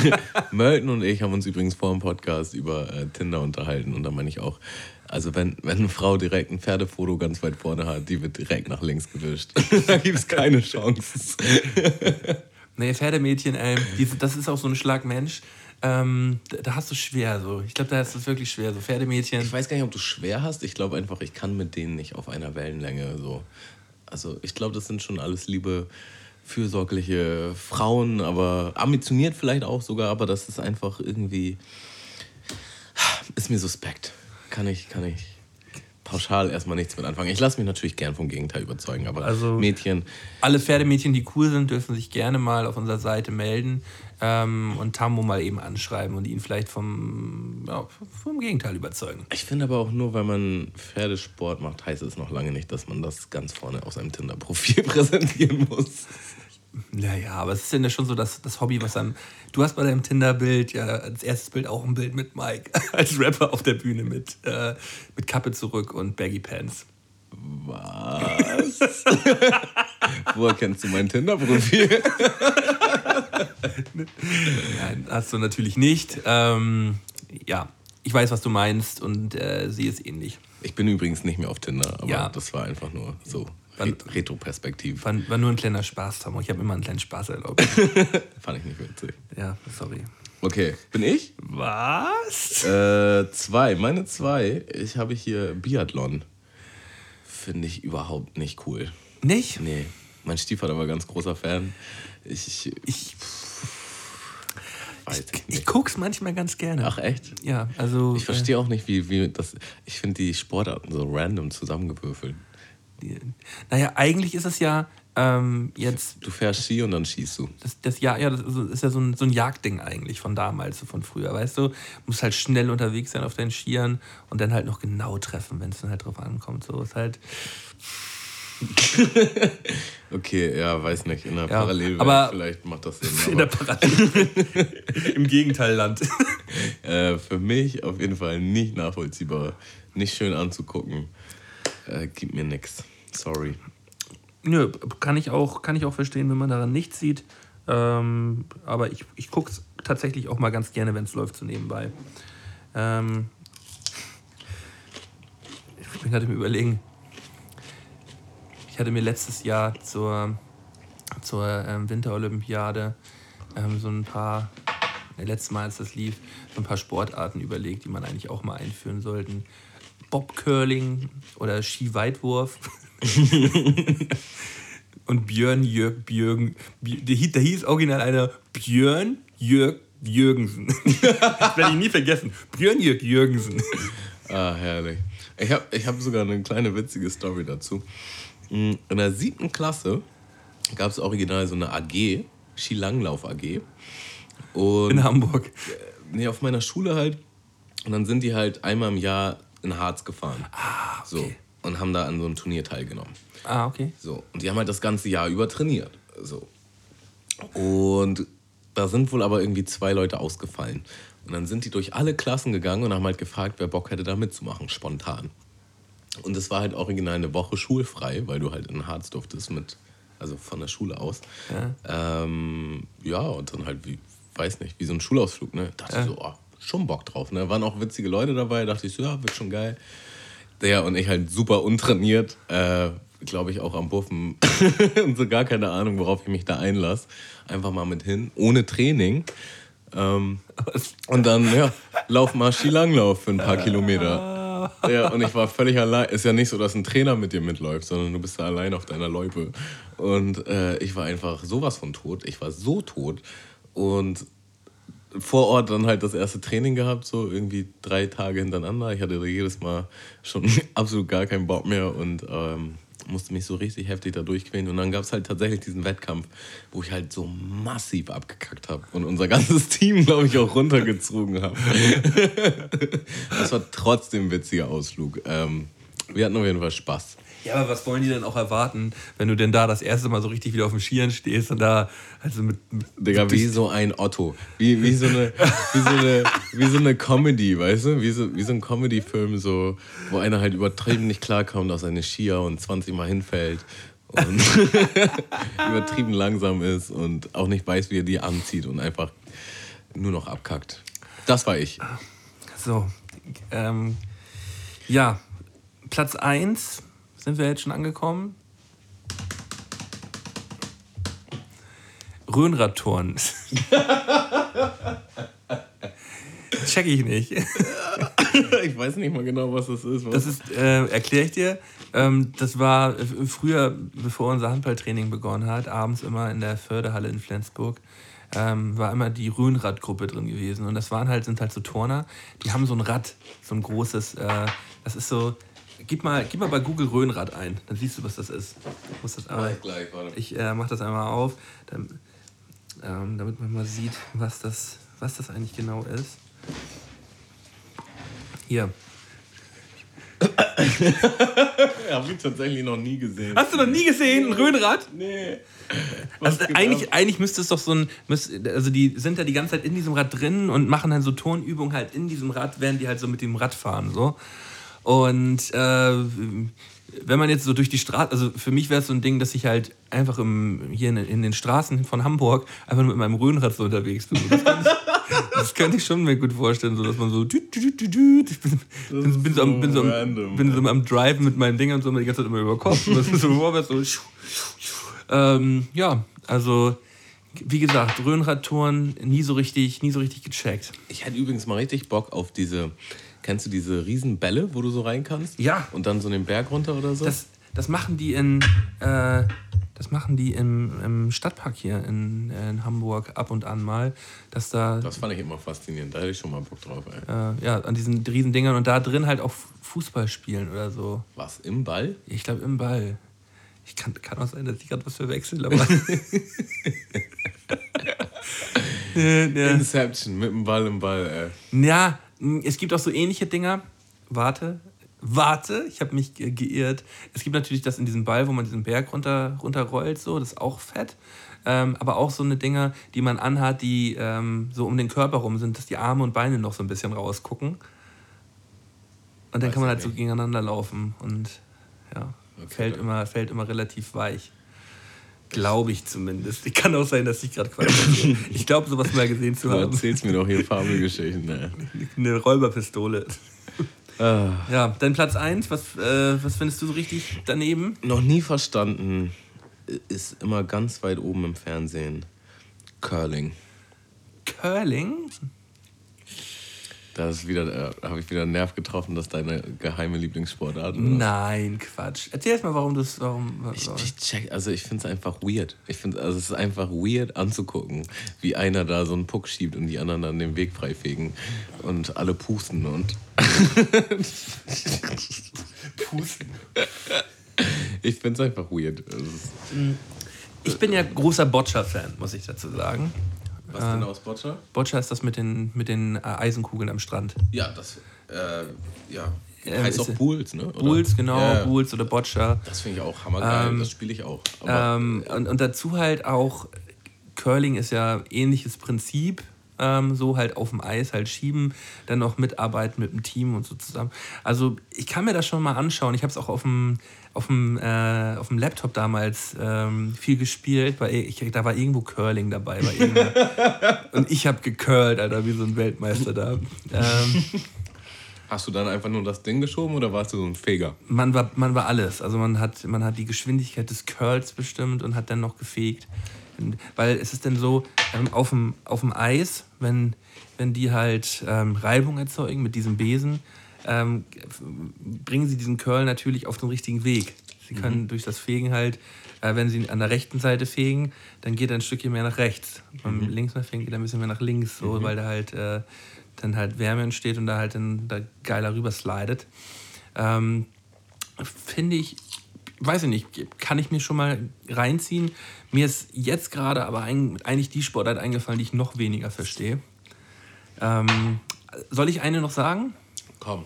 Mölten und ich haben uns übrigens vor dem Podcast über äh, Tinder unterhalten und da meine ich auch, also wenn, wenn eine Frau direkt ein Pferdefoto ganz weit vorne hat, die wird direkt nach links gewischt. da gibt es keine Chance. nee, Pferdemädchen, ey, die, das ist auch so ein Schlag Mensch, ähm, da, hast du schwer so. Ich glaube, da ist es wirklich schwer. So Pferdemädchen. Ich weiß gar nicht, ob du schwer hast. Ich glaube einfach, ich kann mit denen nicht auf einer Wellenlänge so. Also ich glaube, das sind schon alles liebe, fürsorgliche Frauen, aber ambitioniert vielleicht auch sogar, aber das ist einfach irgendwie, ist mir suspekt. Kann ich, kann ich pauschal erstmal nichts mit anfangen. Ich lasse mich natürlich gern vom Gegenteil überzeugen, aber Also- Mädchen, Alle Pferdemädchen, die cool sind, dürfen sich gerne mal auf unserer Seite melden ähm, und Tammo mal eben anschreiben und ihn vielleicht vom, ja, vom Gegenteil überzeugen. ich finde aber auch nur, weil man Pferdesport macht, heißt es noch lange nicht, dass man das ganz vorne auf seinem Tinder-Profil präsentieren muss. Naja, aber es ist ja schon so das, das Hobby, was einem. Du hast bei deinem Tinder-Bild ja als erstes Bild auch ein Bild mit Mike als Rapper auf der Bühne mit, äh, mit Kappe zurück und Baggy Pants. Was? Woher kennst du mein Tinder-Profil? Nein, hast du natürlich nicht. Ähm, ja, ich weiß, was du meinst und äh, sie ist ähnlich. Ich bin übrigens nicht mehr auf Tinder, aber Ja. das war einfach nur so Retro-Perspektiv. War, war nur ein kleiner Spaß, Tammo. Ich habe immer einen kleinen Spaß erlaubt. Fand ich nicht witzig. ja, sorry. Okay, bin ich? Was? Äh, zwei. Meine zwei. Ich habe hier Biathlon. Finde ich überhaupt nicht cool. Nicht? Nee. Mein Stiefvater war ganz großer Fan. Ich, ich Ich, ich guck's manchmal ganz gerne. Ach echt? Ja, also. Ich verstehe auch nicht, wie, wie das. Ich finde die Sportarten so random zusammengewürfelt. Äh, die, naja, eigentlich ist es ja ähm, jetzt. Du fährst Ski und dann schießt du. Das, das, ja, ja, das ist- ja so ein, so ein Jagdding eigentlich von damals, von früher, weißt du? Du musst halt schnell unterwegs sein auf deinen Skiern und dann halt noch genau treffen, wenn es dann halt drauf ankommt. So ist halt. Okay, ja, weiß nicht. In der Ja, Parallelwelt aber- vielleicht macht das Sinn. In der Aber, Parallel. Im Gegenteilland. äh, für mich auf jeden Fall nicht nachvollziehbar. Nicht schön anzugucken. Äh, gibt mir nix. Sorry. Nö, kann ich auch, kann ich auch verstehen, wenn man daran nichts sieht. Ähm, aber ich, ich gucke es tatsächlich auch mal ganz gerne, wenn es läuft, so nebenbei. Ähm, ich bin gerade im Überlegen. Ich hatte mir letztes Jahr zur, zur ähm, Winterolympiade ähm, so ein paar, äh, letztes Mal, als das lief, so ein paar Sportarten überlegt, die man eigentlich auch mal einführen sollten. Bobcurling oder Skiweitwurf. Und Björn Jörg Björgen, der hieß original einer Björn Jörg Jürgensen. das werde ich nie vergessen. Björn Jörg Jürgensen. Ah, herrlich. Ich habe ich hab sogar eine kleine witzige Story dazu. In der siebten Klasse gab es original so eine AG, Skilanglauf AG. Und In Hamburg. nee, auf meiner Schule halt. Und dann sind die halt einmal im Jahr in Harz gefahren. Ah, okay. So. Und haben da an so einem Turnier teilgenommen. Ah, okay. So. Und die haben halt das ganze Jahr über trainiert. So. Und da sind wohl aber irgendwie zwei Leute ausgefallen. Und dann sind die durch alle Klassen gegangen und haben halt gefragt, wer Bock hätte, da mitzumachen, spontan. Und es war halt original eine Woche schulfrei, weil du halt in Harz durftest mit, also von der Schule aus. Ja, ähm, ja und dann halt, wie, weiß nicht, wie so ein Schulausflug, ne? Dachte ich so, oh, schon Bock drauf, ne? Waren auch witzige Leute dabei, dachte ich so, ja, wird schon geil. Ja, und ich halt super untrainiert, äh, glaube ich, auch am Buffen und so gar keine Ahnung, worauf ich mich da einlasse. Einfach mal mit hin, ohne Training. Ähm, und dann, ja, lauf mal Skilanglauf für ein paar Kilometer. Ja, und ich war völlig allein. Ist ja nicht so, dass ein Trainer mit dir mitläuft, sondern du bist da allein auf deiner Loipe. Und äh, ich war einfach sowas von tot. Ich war so tot. Und vor Ort dann halt das erste Training gehabt, so irgendwie drei Tage hintereinander. Ich hatte jedes Mal schon absolut gar keinen Bock mehr und ähm, musste mich so richtig heftig da durchquälen. Und dann gab es halt tatsächlich diesen Wettkampf, wo ich halt so massiv abgekackt habe und unser ganzes Team, glaube ich, auch runtergezogen habe. das war trotzdem ein witziger Ausflug. Ähm, wir hatten auf jeden Fall Spaß. Ja, aber was wollen die denn auch erwarten, wenn du denn da das erste Mal so richtig wieder auf dem Skiern stehst und da also mit, mit Digga, wie so ein Otto. Wie, wie, so eine, wie, so eine, wie so eine Comedy, weißt du? Wie so, wie so ein Comedy-Film, so, wo einer halt übertrieben nicht klarkommt auf seine Skier und 20 Mal hinfällt und übertrieben langsam ist und auch nicht weiß, wie er die anzieht und einfach nur noch abkackt. Das war ich. So, ähm, ja, Platz 1 sind wir jetzt schon angekommen. Röhnradturnen. Check ich nicht. ich weiß nicht mal genau, was das ist. Was Das ist, äh, erkläre ich dir, ähm, das war äh, früher, bevor unser Handballtraining begonnen hat, abends immer in der Förderhalle in Flensburg, ähm, war immer die Rhönradgruppe drin gewesen. Und das waren halt, sind halt so Turner, die haben so ein Rad, so ein großes, äh, das ist so, gib mal, gib mal bei Google Rhönrad ein, dann siehst du, was das ist. Ich muss das einmal, gleich, warte. ich äh, mach das einmal auf, dann, ähm, damit man mal sieht, was das, was das eigentlich genau ist. Hier. Habe ich tatsächlich noch nie gesehen. Hast du noch nie gesehen, ein Rhönrad? Nee. Also Was geht eigentlich, eigentlich müsste es doch so ein, also die sind ja die ganze Zeit in diesem Rad drin und machen dann so Turnübungen halt in diesem Rad, während die halt so mit dem Rad fahren so. Und äh, wenn man jetzt so durch die Straße, also für mich wäre es so ein Ding, dass ich halt einfach im, hier in, in den Straßen von Hamburg einfach nur mit meinem Rhönrad so unterwegs bin. Das könnte, ich, das könnte ich schon mir gut vorstellen, so dass man so düt, düt, düt, düt, ich bin, bin, bin, so am, bin, so am, random. bin so am Drive mit meinen Dingern so immer die ganze Zeit immer über Kopf. Und das ist so vorwärts so. Ähm, ja, also wie gesagt, Röhnradtouren nie so richtig, nie so richtig gecheckt. Ich hätte übrigens mal richtig Bock auf diese. Kennst du diese Riesenbälle, wo du so rein kannst? Ja. Und dann so den Berg runter oder so? Das, das machen die in, äh, das machen die im, im Stadtpark hier in, in Hamburg ab und an mal, dass da Das fand ich immer faszinierend. Da hätte ich schon mal Bock drauf, ey. äh, ja an diesen riesen Dingern und da drin halt auch Fußball spielen oder so. Was? Im Ball? Ich glaube im Ball. Ich kann, kann auch sein, dass ich gerade was verwechsel, aber. Inception, mit dem Ball im Ball, ey. Ja, es gibt auch so ähnliche Dinger. Warte, warte, ich habe mich ge geirrt. Es gibt natürlich das in diesem Ball, wo man diesen Berg runter, runterrollt, so, das ist auch fett. Ähm, aber auch so eine Dinger, die man anhat, die ähm, so um den Körper rum sind, dass die Arme und Beine noch so ein bisschen rausgucken. Und dann Weiß kann man halt so nicht. gegeneinander laufen und ja, Okay, fällt, dann- immer, fällt immer relativ weich. Glaube ich zumindest. Kann auch sein, dass ich gerade Quatsch. Ich glaube, sowas mal gesehen zu Du haben. erzählst mir doch hier Fabelgeschichten, ey. Eine Räuberpistole. Ah. Ja, dein Platz 1, was, äh, was findest du so richtig daneben? Noch nie verstanden, ist immer ganz weit oben im Fernsehen. Curling. Curling? Da ist wieder, äh, habe ich wieder einen Nerv getroffen, dass deine geheime Lieblingssportart. oder? Nein, Quatsch. Erzähl erst mal, warum du es. Warum, Ich, warum. ich check, also ich finde es einfach weird. Ich finde, also es ist einfach weird anzugucken, wie einer da so einen Puck schiebt und die anderen dann den Weg freifegen und alle pusten und. Pusten. Ich finde es einfach weird. Ich bin ja großer Boccia-Fan, muss ich dazu sagen. Was denn aus Boccia? Boccia ist das mit den, mit den äh, Eisenkugeln am Strand. Ja, das, äh, ja. Ähm, heißt auch Bulls, ne? Oder? Bulls, genau, Ja. Bulls oder Boccia. Das finde ich auch hammergeil. das spiele ich auch. Aber Ähm, und, und dazu halt auch, Curling ist ja ähnliches Prinzip. Ähm, so halt auf dem Eis halt schieben, dann noch mitarbeiten mit dem Team und so zusammen. Also ich kann mir das schon mal anschauen. Ich habe es auch auf dem, auf dem, äh, auf dem Laptop damals ähm, viel gespielt, weil ich, da war irgendwo Curling dabei. Und ich habe gecurlt, Alter, wie so ein Weltmeister da. Ähm, hast du dann einfach nur das Ding geschoben oder warst du so ein Feger? man war, man war alles. Also man hat, man hat die Geschwindigkeit des Curls bestimmt und hat dann noch gefegt. Weil es ist dann so, ähm, auf, dem, auf dem Eis, wenn, wenn die halt ähm, Reibung erzeugen mit diesem Besen, ähm, bringen sie diesen Curl natürlich auf den richtigen Weg. Sie können durch das Fegen halt, äh, wenn sie an der rechten Seite fegen, dann geht er ein Stückchen mehr nach rechts. Beim links mal fegen geht er ein bisschen mehr nach links, so, weil da halt äh, dann halt Wärme entsteht und da halt dann da geiler rüber slidet. Ähm, finde ich, weiß ich nicht, kann ich mir schon mal reinziehen. Mir ist jetzt gerade aber eigentlich die Sportart eingefallen, die ich noch weniger verstehe. Ähm, soll ich eine noch sagen? Komm.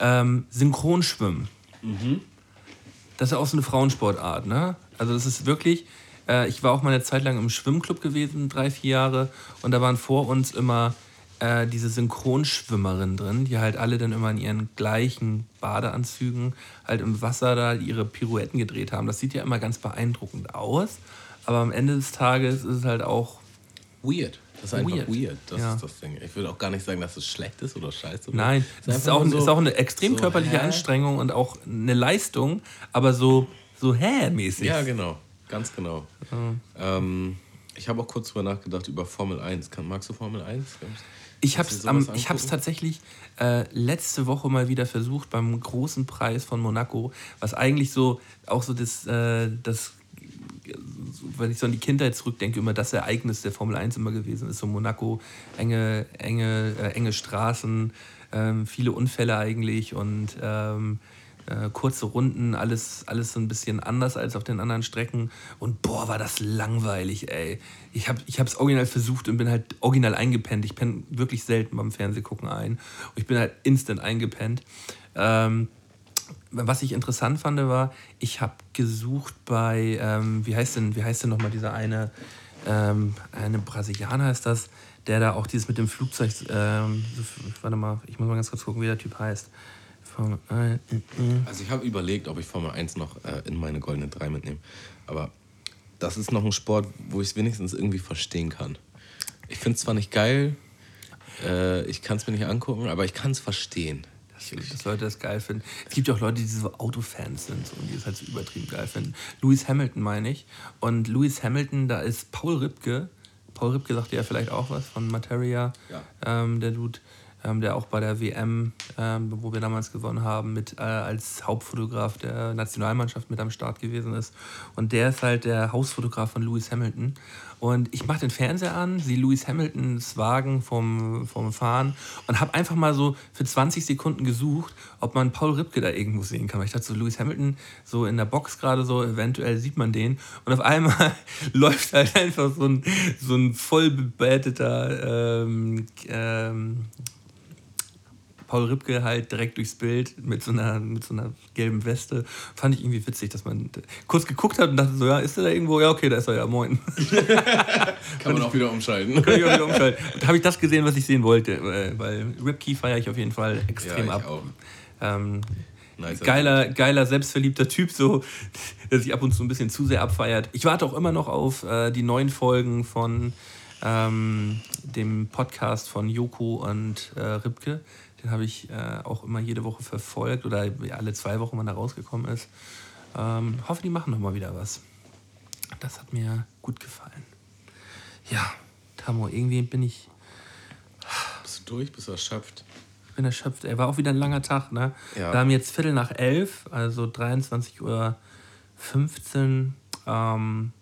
Ähm, Synchronschwimmen. Das ist ja auch so eine Frauensportart, ne? Also das ist wirklich, äh, ich war auch mal eine Zeit lang im Schwimmclub gewesen, drei, vier Jahre, und da waren vor uns immer äh, diese Synchronschwimmerinnen drin, die halt alle dann immer in ihren gleichen Badeanzügen halt im Wasser da ihre Pirouetten gedreht haben. Das sieht ja immer ganz beeindruckend aus, aber am Ende des Tages ist es halt auch Weird. Das ist einfach Weird. weird. Das Ja. ist das Ding. Ich würde auch gar nicht sagen, dass es schlecht ist oder scheiße. Nein, es ist, einfach auch, so- ist auch eine extrem so, körperliche hä? Anstrengung und auch eine Leistung, aber so, so hä-mäßig. Ja, genau. Ganz genau. Ähm, Ich habe auch kurz drüber nachgedacht über Formel 1. Kann, magst du Formel 1? Ich habe es ich hab's tatsächlich äh, letzte Woche mal wieder versucht beim großen Preis von Monaco, was eigentlich so auch so das, äh, das wenn ich so an die Kindheit zurückdenke, immer das Ereignis der Formel 1 immer gewesen ist. So Monaco, enge, enge, äh, enge Straßen, ähm, viele Unfälle eigentlich und ähm, äh, kurze Runden, alles, alles so ein bisschen anders als auf den anderen Strecken. Und boah, war das langweilig, ey. Ich habe es original versucht und bin halt original eingepennt. Ich penne wirklich selten beim Fernsehgucken ein. Und ich bin halt instant eingepennt. Ähm, was ich interessant fand, war, ich habe gesucht bei, ähm, wie heißt denn, wie heißt denn nochmal dieser eine, ähm, eine Brasilianer ist das, der da auch dieses mit dem Flugzeug, ähm, warte mal, ich muss mal ganz kurz gucken, wie der Typ heißt. Formel 1, äh, äh. Also ich habe überlegt, ob ich Formel 1 noch äh, in meine goldene 3 mitnehme. Aber das ist noch ein Sport, wo ich es wenigstens irgendwie verstehen kann. Ich finde es zwar nicht geil, äh, ich kann es mir nicht angucken, aber ich kann es verstehen. Ich, dass Leute das geil finden. Es gibt ja auch Leute, die so Autofans sind so, und die es halt so übertrieben geil finden. Lewis Hamilton meine ich. Und Lewis Hamilton, da ist Paul Ripke. Paul Ripke sagt ja vielleicht auch was von Materia. Ja. Ähm, der Dude, ähm, der auch bei der WM, ähm, wo wir damals gewonnen haben, mit äh, als Hauptfotograf der Nationalmannschaft mit am Start gewesen ist. Und der ist halt der Hausfotograf von Lewis Hamilton. Und ich mache den Fernseher an, sehe Lewis Hamiltons Wagen vom, vom Fahren und habe einfach mal so für 20 Sekunden gesucht, ob man Paul Ripke da irgendwo sehen kann. Ich dachte so, Lewis Hamilton so in der Box gerade so, eventuell sieht man den. Und auf einmal läuft halt einfach so ein, so ein voll ähm, ähm, Paul Ripke halt direkt durchs Bild mit so einer, mit so einer gelben Weste. Fand ich irgendwie witzig, dass man kurz geguckt hat und dachte so, ja, ist der da irgendwo? Ja, okay, da ist er ja, moin. kann man auch wieder umschalten. Kann ich auch wieder umschalten. Und habe ich das gesehen, was ich sehen wollte, äh, weil Ripkey feiere ich auf jeden Fall extrem Ja, ab. auch. Ähm, Nice. geiler, geiler, selbstverliebter Typ, so, der sich ab und zu ein bisschen zu sehr abfeiert. Ich warte auch immer noch auf äh, die neuen Folgen von ähm, dem Podcast von Joko und äh, Ripke. Den habe ich äh, auch immer jede Woche verfolgt oder alle zwei Wochen, wann er rausgekommen ist. Ähm, hoffe, die machen noch mal wieder was. Das hat mir gut gefallen. Ja, Tamo, irgendwie bin ich, Bist du durch? Bist du erschöpft? bin erschöpft. Er war auch wieder ein langer Tag, ne? Ja. Wir haben jetzt Viertel nach elf, also 23.15 Uhr. Ähm,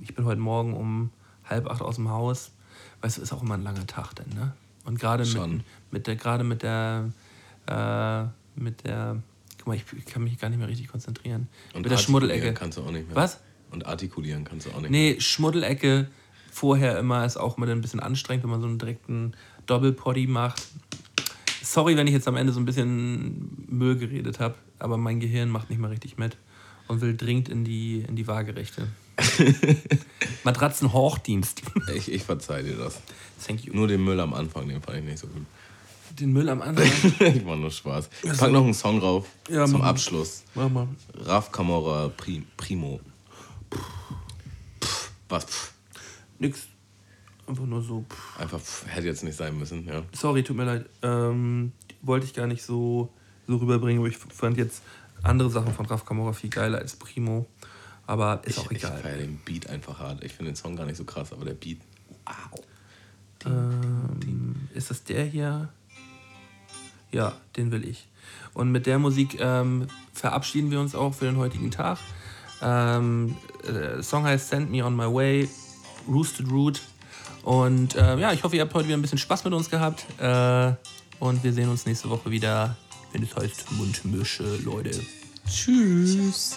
ich bin heute Morgen um halb acht aus dem Haus. Weißt du, ist auch immer ein langer Tag denn, ne? Und gerade mit, mit der, gerade mit der, äh, mit der, guck mal, ich, ich kann mich gar nicht mehr richtig konzentrieren. Und mit der artikulieren Schmuddelecke. kannst du auch nicht mehr. Was? Und artikulieren kannst du auch nicht Nee, Schmuddelecke vorher immer ist auch immer ein bisschen anstrengend, wenn man so einen direkten Doppelpoddy macht. Sorry, wenn ich jetzt am Ende so ein bisschen Müll geredet habe, aber mein Gehirn macht nicht mehr richtig mit und will dringend in die, in die Waagerechte. Matratzen-Hochdienst. Ich, ich verzeih dir das. Thank you. Nur den Müll am Anfang, den fand ich nicht so gut. Den Müll am Anfang. ich war nur Spaß. Ich pack noch einen Song drauf Ja, zum mach mal. Abschluss. Mach mal. Raf Camora Pri Primo. Pff, was? Pff. Nix. Einfach nur so. pff. Einfach pff, hätte jetzt nicht sein müssen, ja. Sorry, tut mir leid. Ähm, wollte ich gar nicht so, so rüberbringen, aber ich fand jetzt andere Sachen von Raf Camora viel geiler als Primo. Aber ist Ich, auch ich egal. feiere den Beat einfach hart. Ich finde den Song gar nicht so krass, aber der Beat. Wow. Ähm, ist das der hier? Ja, den will ich. Und mit der Musik ähm, verabschieden wir uns auch für den heutigen Tag. Ähm, äh, der Song heißt Send Me On My Way, Roosted Root. Und äh, ja, ich hoffe, ihr habt heute wieder ein bisschen Spaß mit uns gehabt. Äh, und wir sehen uns nächste Woche wieder, wenn es heißt Mundmische, Leute. Tschüss.